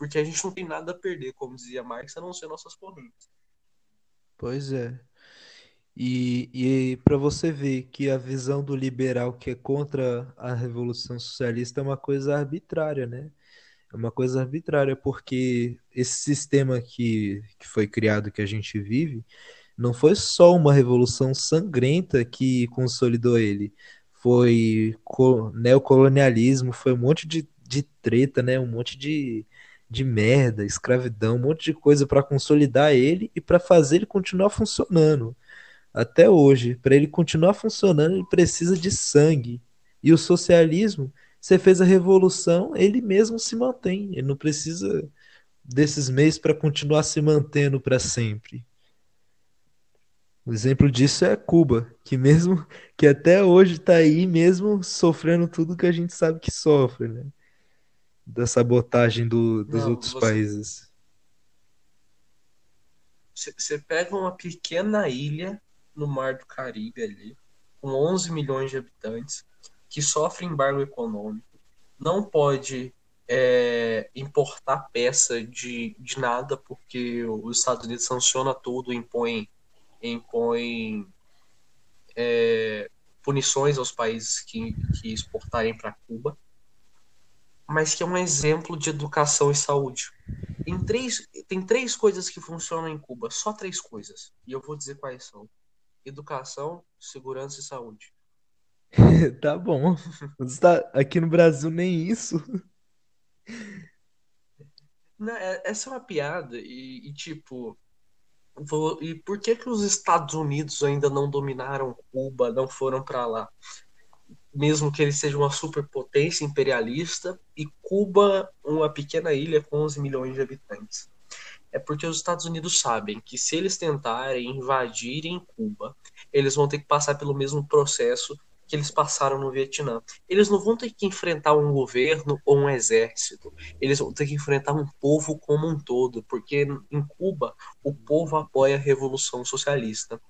Porque a gente não tem nada a perder, como dizia Marx, a não ser nossas correntes. Pois é. E, e para você ver que a visão do liberal que é contra a revolução socialista é uma coisa arbitrária, né? É uma coisa arbitrária, porque esse sistema que, que foi criado, que a gente vive, não foi só uma revolução sangrenta que consolidou ele. Foi neocolonialismo, foi um monte de, de treta, né? Um monte de, de merda, escravidão, um monte de coisa para consolidar ele e para fazer ele continuar funcionando. Até hoje, para ele continuar funcionando, ele precisa de sangue. E o socialismo, você fez a revolução, ele mesmo se mantém. Ele não precisa desses meios para continuar se mantendo para sempre. O exemplo disso é Cuba, que mesmo que até hoje está aí mesmo sofrendo tudo que a gente sabe que sofre, né? Da sabotagem do, dos Não, outros você, países. você pega uma pequena ilha no Mar do Caribe ali, com 11 milhões de habitantes, que sofre embargo econômico, não pode é, importar peça de, de nada, porque os Estados Unidos sanciona tudo, impõe, impõe é, punições aos países que, que exportarem para Cuba, mas que é um exemplo de educação e saúde. Tem três, tem três coisas que funcionam em Cuba, só três coisas, e eu vou dizer quais são: educação, segurança e saúde. Tá bom. Está aqui no Brasil nem isso. Não, é- essa é uma piada, e, e, tipo, vou- e por que que os Estados Unidos ainda não dominaram Cuba, não foram para lá? Mesmo que ele seja uma superpotência imperialista e Cuba uma pequena ilha com 11 milhões de habitantes. É porque os Estados Unidos sabem que se eles tentarem invadirem Cuba, eles vão ter que passar pelo mesmo processo que eles passaram no Vietnã. Eles não vão ter que enfrentar um governo ou um exército. Eles vão ter que enfrentar um povo como um todo, porque em Cuba o povo apoia a revolução socialista.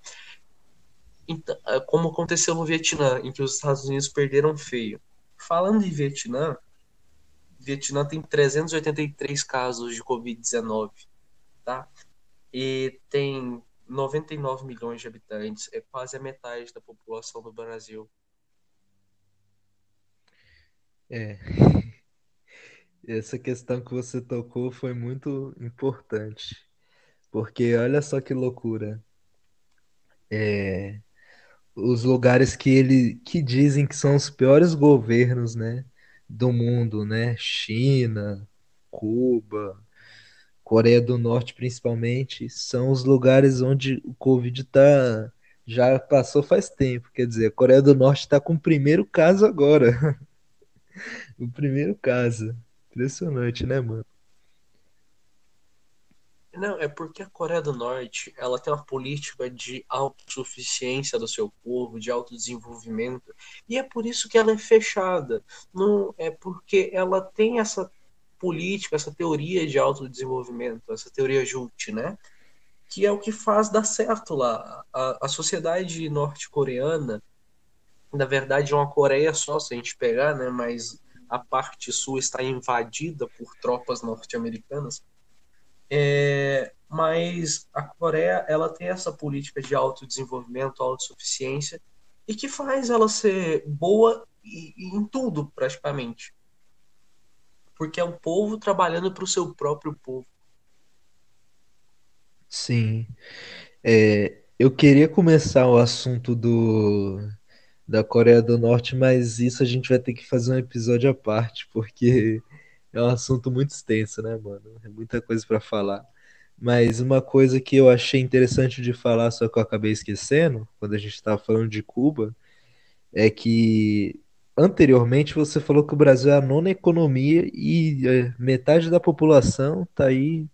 Então, é como aconteceu no Vietnã, em que os Estados Unidos perderam feio. Falando em Vietnã, Vietnã tem 383 casos de Covid-19, tá? E tem 99 milhões de habitantes, é quase a metade da população do Brasil. É, essa questão que você tocou foi muito importante, porque olha só que loucura. É, os lugares que ele que dizem que são os piores governos, né, do mundo, né? China, Cuba, Coreia do Norte principalmente, são os lugares onde o Covid tá já passou faz tempo, quer dizer, a Coreia do Norte está com o primeiro caso agora. O primeiro caso. Impressionante, né, mano? Não, é porque a Coreia do Norte, ela tem uma política de autossuficiência do seu povo, de autodesenvolvimento, e é por isso que ela é fechada. Não é porque ela tem essa política, essa teoria de autodesenvolvimento, essa teoria JUT, né? Que é o que faz dar certo lá. A, a sociedade norte-coreana, na verdade, é uma Coreia só, se a gente pegar, né? Mas a parte sul está invadida por tropas norte-americanas é, mas a Coreia ela tem essa política de autodesenvolvimento, autossuficiência e que faz ela ser boa em tudo praticamente, porque é um povo trabalhando para o seu próprio povo. Sim. É, eu queria começar o assunto do da Coreia do Norte, mas isso a gente vai ter que fazer um episódio à parte, porque é um assunto muito extenso, né, mano? É muita coisa para falar. Mas uma coisa que eu achei interessante de falar, só que eu acabei esquecendo, quando a gente estava falando de Cuba, é que anteriormente você falou que o Brasil é a nona economia e é, metade da população tá aí,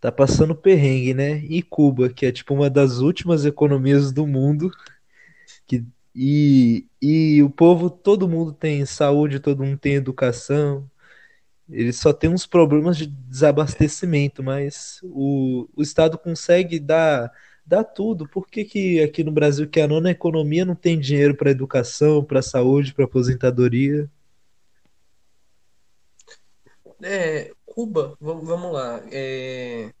tá passando perrengue, né? E Cuba, que é tipo uma das últimas economias do mundo, que e, e o povo, todo mundo tem saúde, todo mundo tem educação, ele só tem uns problemas de desabastecimento, mas o, o Estado consegue dar, dar tudo. Por que, que aqui no Brasil, que é a nona economia, não tem dinheiro para educação, para saúde, para aposentadoria? É, Cuba, vamos, lá. É,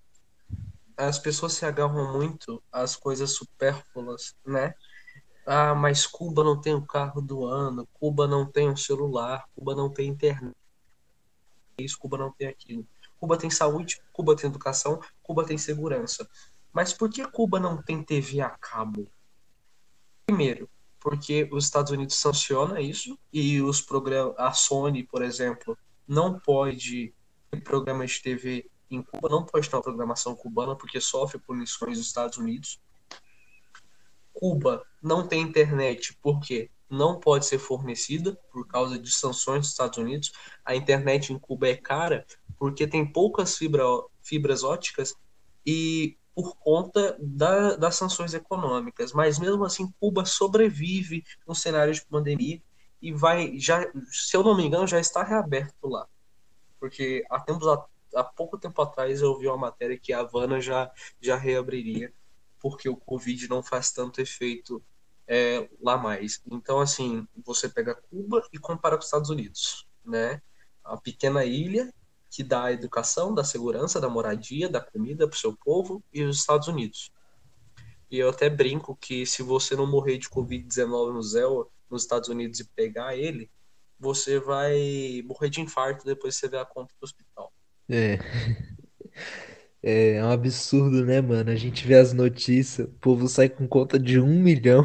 as pessoas se agarram muito às coisas supérfluas, né? Ah, mas Cuba não tem o carro do ano, Cuba não tem um celular, Cuba não tem internet isso, Cuba não tem aquilo. Cuba tem saúde, Cuba tem educação, Cuba tem segurança. Mas por que Cuba não tem TV a cabo? Primeiro, porque os Estados Unidos sanciona isso e os programas, a Sony, por exemplo, não pode ter programas de TV em Cuba, não pode ter uma programação cubana porque sofre punições dos Estados Unidos. Cuba não tem internet porque não pode ser fornecida por causa de sanções dos Estados Unidos. A internet em Cuba é cara porque tem poucas fibra, fibras óticas e por conta da, das sanções econômicas. Mas mesmo assim, Cuba sobrevive no cenário de pandemia e vai, já, se eu não me engano, já está reaberto lá. Porque há, tempos, há, pouco tempo atrás eu vi uma matéria que a Havana já, já reabriria, porque o Covid não faz tanto efeito é, lá mais. Então, assim, você pega Cuba e compara com os Estados Unidos, né? A pequena ilha que dá educação, da segurança, da moradia, da comida para o seu povo e os Estados Unidos. E eu até brinco que se você não morrer de Covid-19 no Zéu, nos Estados Unidos e pegar ele, você vai morrer de infarto depois que você vê a conta do hospital. É. É um absurdo, né, mano? A gente vê as notícias, o povo sai com conta de um milhão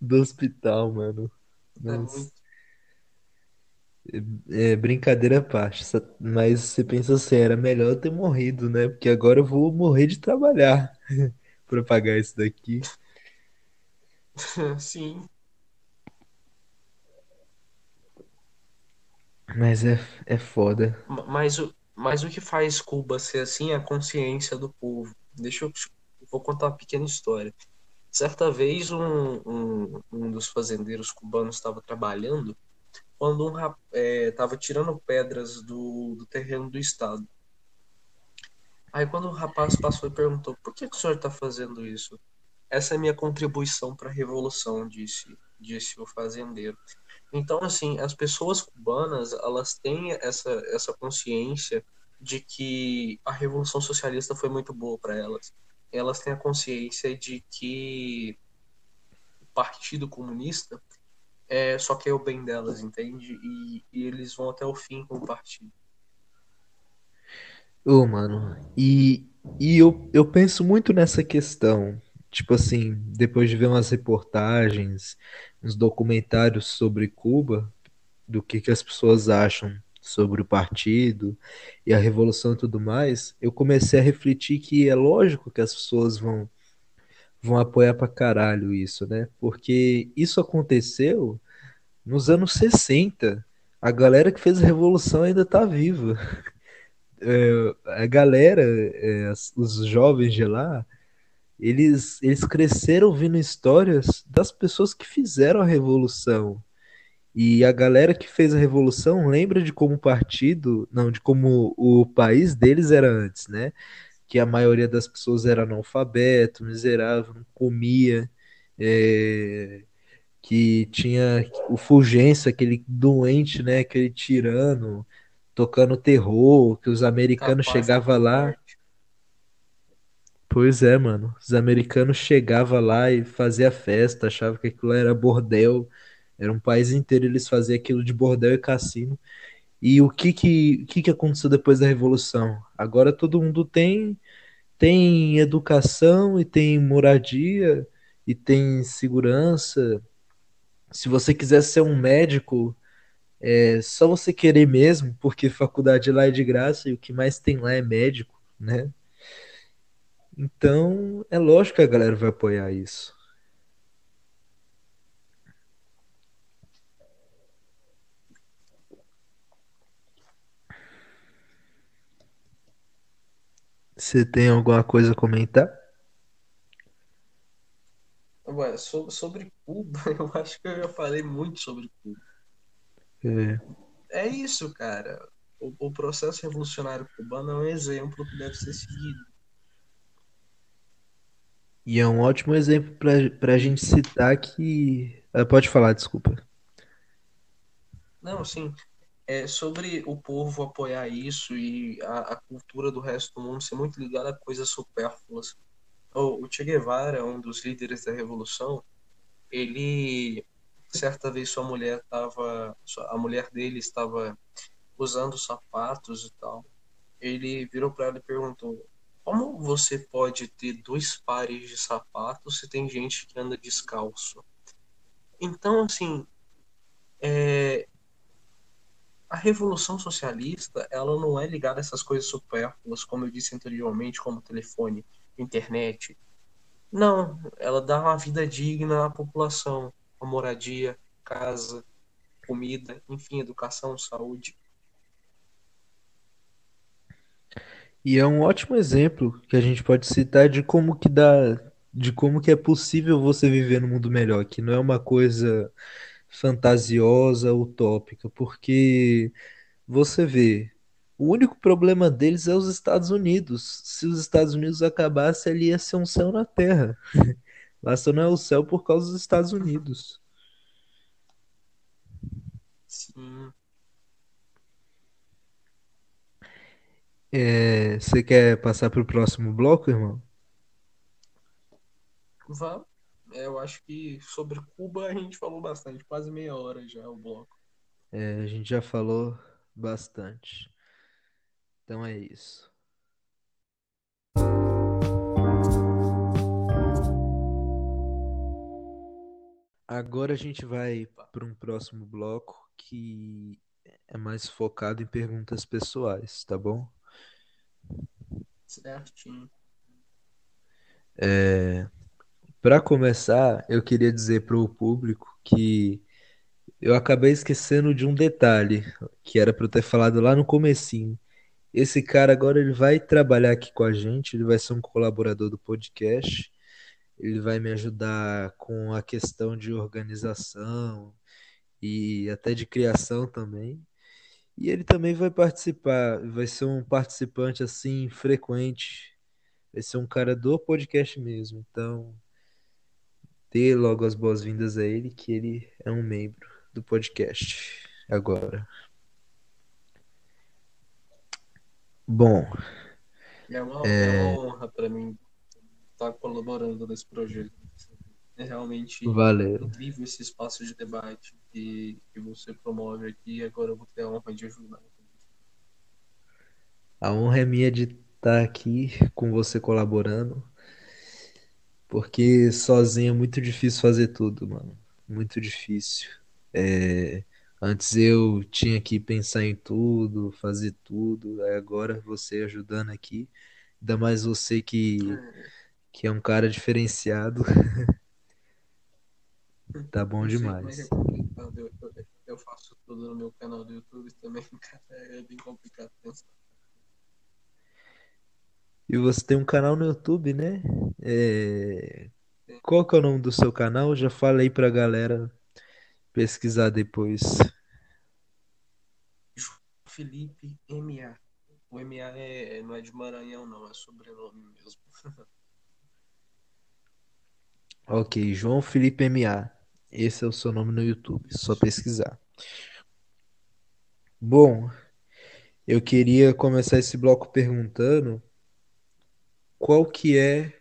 do hospital, mano. É Nossa. muito É brincadeira à parte, mas você pensa assim, era melhor eu ter morrido, né? Porque agora eu vou morrer de trabalhar pra pagar isso daqui. Sim, Mas é, é foda. ma- mas o, mas o que faz Cuba ser assim é a consciência do povo. Deixa eu, vou contar uma pequena história. Certa vez, um, um, um dos fazendeiros cubanos estava trabalhando quando um estava tirando pedras do, do terreno do estado. Aí, quando o rapaz passou e perguntou: Por que, que o senhor está fazendo isso? Essa é minha contribuição para a revolução, disse, disse o fazendeiro. Então, assim, as pessoas cubanas, elas têm essa, essa consciência de que a Revolução Socialista foi muito boa para elas. Elas têm a consciência de que o Partido Comunista é, só quer o bem delas, entende? E, e eles vão até o fim com o partido. Ô, mano, e, e eu, eu penso muito nessa questão. Tipo assim, depois de ver umas reportagens, uns documentários sobre Cuba, do que, que as pessoas acham sobre o partido e a revolução e tudo mais, eu comecei a refletir que é lógico que as pessoas vão, vão apoiar pra caralho isso, né? Porque isso aconteceu nos anos 60. A galera que fez a revolução ainda tá viva. É, a galera, é, os jovens de lá, eles, eles cresceram ouvindo histórias das pessoas que fizeram a revolução. E a galera que fez a revolução lembra de como o partido, não, de como o país deles era antes, né? Que a maioria das pessoas era analfabeto, miserável, não comia, é, que tinha o Fulgêncio, aquele doente, né? Aquele tirano, tocando terror, que os americanos chegavam lá. Pois é, mano. Os americanos chegavam lá e faziam festa, achavam que aquilo era bordel. Era um país inteiro, eles faziam aquilo de bordel e cassino. E o que que, que que aconteceu depois da Revolução? Agora todo mundo tem, tem educação e tem moradia e tem segurança. Se você quiser ser um médico, é só você querer mesmo, porque faculdade lá é de graça e o que mais tem lá é médico, né? Então, é lógico que a galera vai apoiar isso. Você tem alguma coisa a comentar? Ué, so- sobre Cuba, eu acho que eu já falei muito sobre Cuba. É, É isso, cara. O, o processo revolucionário cubano é um exemplo que deve ser seguido. e é um ótimo exemplo para a gente citar que. Ah, pode falar, desculpa. Não, sim. É sobre o povo apoiar isso e a, a cultura do resto do mundo ser muito ligada a coisas supérfluas. O, Che Guevara, um dos líderes da revolução, ele certa vez sua mulher estava, a mulher dele estava usando sapatos e tal. Ele virou para ela e perguntou: Como você pode ter dois pares de sapatos se tem gente que anda descalço? Então, assim, é, a revolução socialista ela não é ligada a essas coisas supérfluas, como eu disse anteriormente, como telefone, internet. Não, ela dá uma vida digna à população, uma moradia, casa, comida, enfim, educação, saúde. E é um ótimo exemplo que a gente pode citar de como que dá, de como que é possível você viver num mundo melhor, que não é uma coisa fantasiosa, utópica, porque você vê, o único problema deles é os Estados Unidos. Se os Estados Unidos acabasse, ali ia ser um céu na Terra. Lá só não é o céu por causa dos Estados Unidos. Sim. É, você quer passar para o próximo bloco, irmão? Vá. É, eu acho que sobre Cuba a gente falou bastante, quase meia hora já o bloco. É, a gente já falou bastante. Então é isso. Agora a gente vai para um próximo bloco que é mais focado em perguntas pessoais, tá bom? Certinho. É, para começar, eu queria dizer para o público que eu acabei esquecendo de um detalhe que era para eu ter falado lá no comecinho. Esse cara agora ele vai trabalhar aqui com a gente, ele vai ser um colaborador do podcast. Ele vai me ajudar com a questão de organização e até de criação também. E ele também vai participar, vai ser um participante assim frequente. Vai ser um cara do podcast mesmo. Então, dê logo as boas-vindas a ele, que ele é um membro do podcast agora. Bom, É uma, é uma honra para mim estar colaborando nesse projeto. É realmente valeu. incrível esse espaço de debate que, que você promove aqui e agora eu vou ter a honra de ajudar. A honra é minha de estar aqui com você colaborando, porque sozinho é muito difícil fazer tudo, mano. Muito difícil. É, Antes eu tinha que pensar em tudo, fazer tudo, aí agora você ajudando aqui, ainda mais você que, que é um cara diferenciado, tá bom sei é demais. é eu faço tudo no meu canal do YouTube também, cara. É bem complicado pensar. E você tem um canal no YouTube, né? É, Qual que é o nome do seu canal? Já fala aí pra galera pesquisar depois. Felipe MA. O MA é, não é de Maranhão, não, é sobrenome mesmo. Ok, João Felipe MA. Esse é o seu nome no YouTube, só pesquisar. Bom, eu queria começar esse bloco perguntando qual que é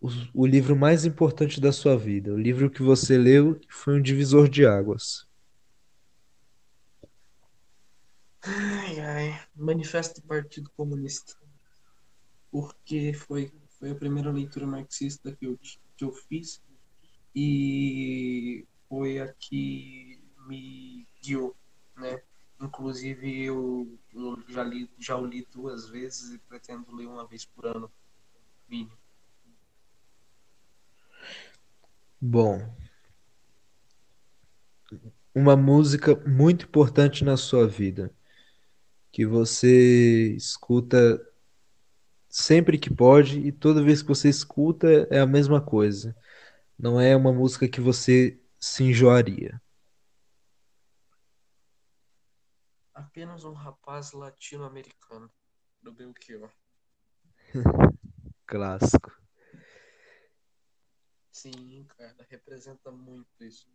o, o livro mais importante da sua vida, o livro que você leu que foi um divisor de águas. Ai, ai. Manifesto do Partido Comunista. Porque foi, foi a primeira leitura marxista que eu, que eu fiz e foi a que me guiou, né? Inclusive eu, eu já li, já o li duas vezes e pretendo ler uma vez por ano, mínimo. Bom, uma música muito importante na sua vida, que você escuta sempre que pode e toda vez que você escuta é a mesma coisa. Não é uma música que você se enjoaria. Apenas um rapaz latino-americano, do Belchior. Clássico. Sim, cara, representa muito isso.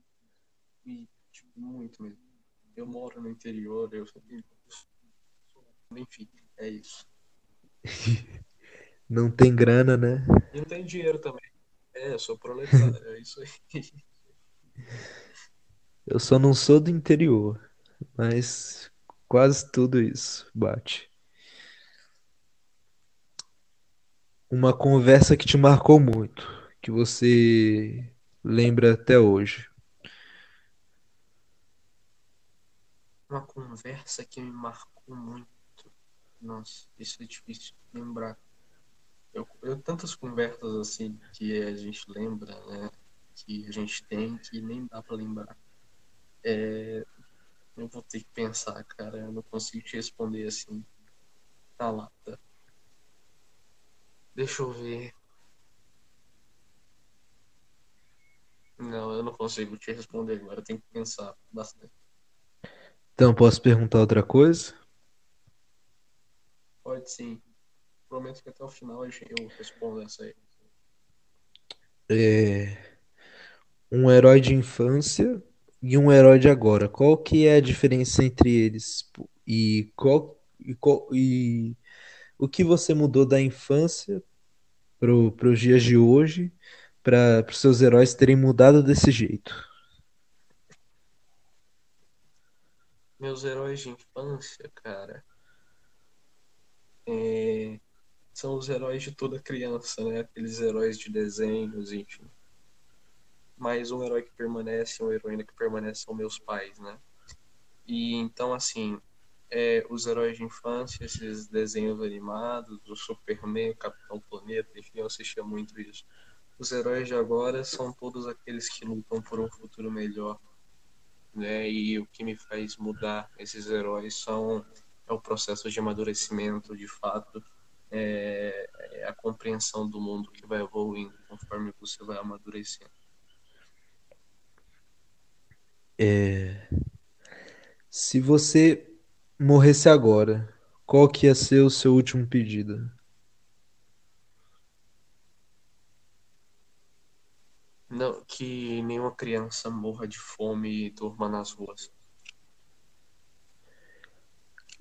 E, tipo, muito mesmo. Eu moro no interior, eu. Enfim, é isso. Não tem grana, né? E não tem dinheiro também. É, eu sou proletário, é isso aí. Eu só não sou do interior, mas quase tudo isso bate. Uma conversa que te marcou muito, que você lembra até hoje. Uma conversa que me marcou muito. Nossa, isso é difícil de lembrar. Eu, eu tantas conversas assim que a gente lembra, né? Que a gente tem que nem dá pra lembrar. É, eu vou ter que pensar, cara. Eu não consigo te responder assim. Tá lá, tá. Deixa eu ver. Não, eu não consigo te responder agora. Eu tenho que pensar bastante. Então, posso perguntar outra coisa? Pode sim. Prometo que até o final eu respondo essa aí. É... Um herói de infância e um herói de agora. Qual que é a diferença entre eles? E qual e, qual, e o que você mudou da infância para os dias de hoje para os seus heróis terem mudado desse jeito? Meus heróis de infância, cara, é... são os heróis de toda criança, né? Aqueles heróis de desenhos, enfim. Mas um herói que permanece, uma heroína que permanece são meus pais, né? E então, assim, é, os heróis de infância, esses desenhos animados, o Superman, o Capitão Planeta, enfim, eu assistia muito isso. Os heróis de agora são todos aqueles que lutam por um futuro melhor, né? E o que me faz mudar esses heróis são é o processo de amadurecimento, de fato, é, é a compreensão do mundo que vai evoluindo conforme você vai amadurecendo. É... Se você morresse agora, qual que ia ser o seu último pedido? Não, que nenhuma criança morra de fome e durma nas ruas.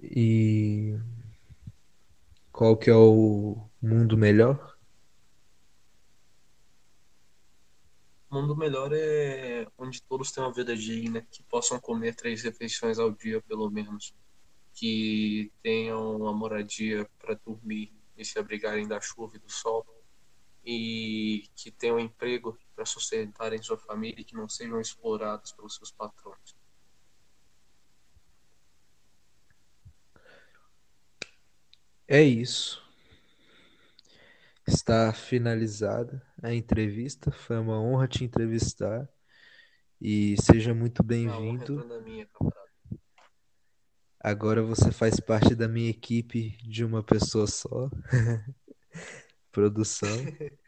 E qual que é o mundo melhor? O mundo melhor é onde todos têm uma vida digna, que possam comer três refeições ao dia, pelo menos que tenham uma moradia para dormir e se abrigarem da chuva e do sol, e que tenham emprego para sustentarem sua família e que não sejam explorados pelos seus patrões. É isso. Está finalizada a entrevista. Foi uma honra te entrevistar. E seja muito bem-vindo. Agora você faz parte da minha equipe de uma pessoa só. Produção.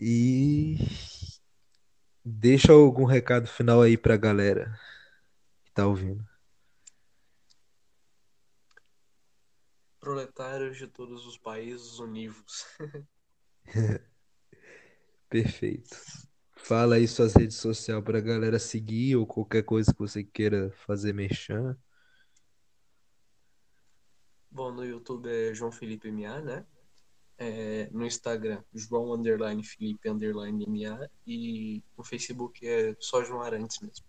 E deixa algum recado final aí pra galera que tá ouvindo. Proletários de todos os países univos. Perfeito. Fala aí suas redes sociais pra galera seguir ou qualquer coisa que você queira fazer merchan. Bom, no YouTube é João Felipe MA, né? É, no Instagram, João Underline Felipe Underline MA e no Facebook é só João Arantes mesmo.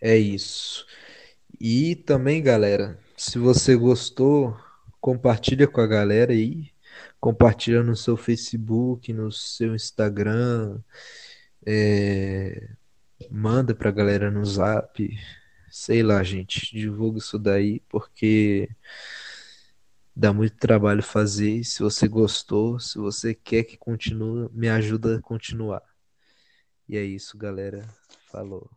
É isso. E também, galera, se você gostou, compartilha com a galera aí compartilha no seu Facebook, no seu Instagram, é, manda pra galera no Zap, sei lá, gente, divulga isso daí, porque dá muito trabalho fazer. Se você gostou, se você quer que continue, me ajuda a continuar. E é isso, galera. Falou.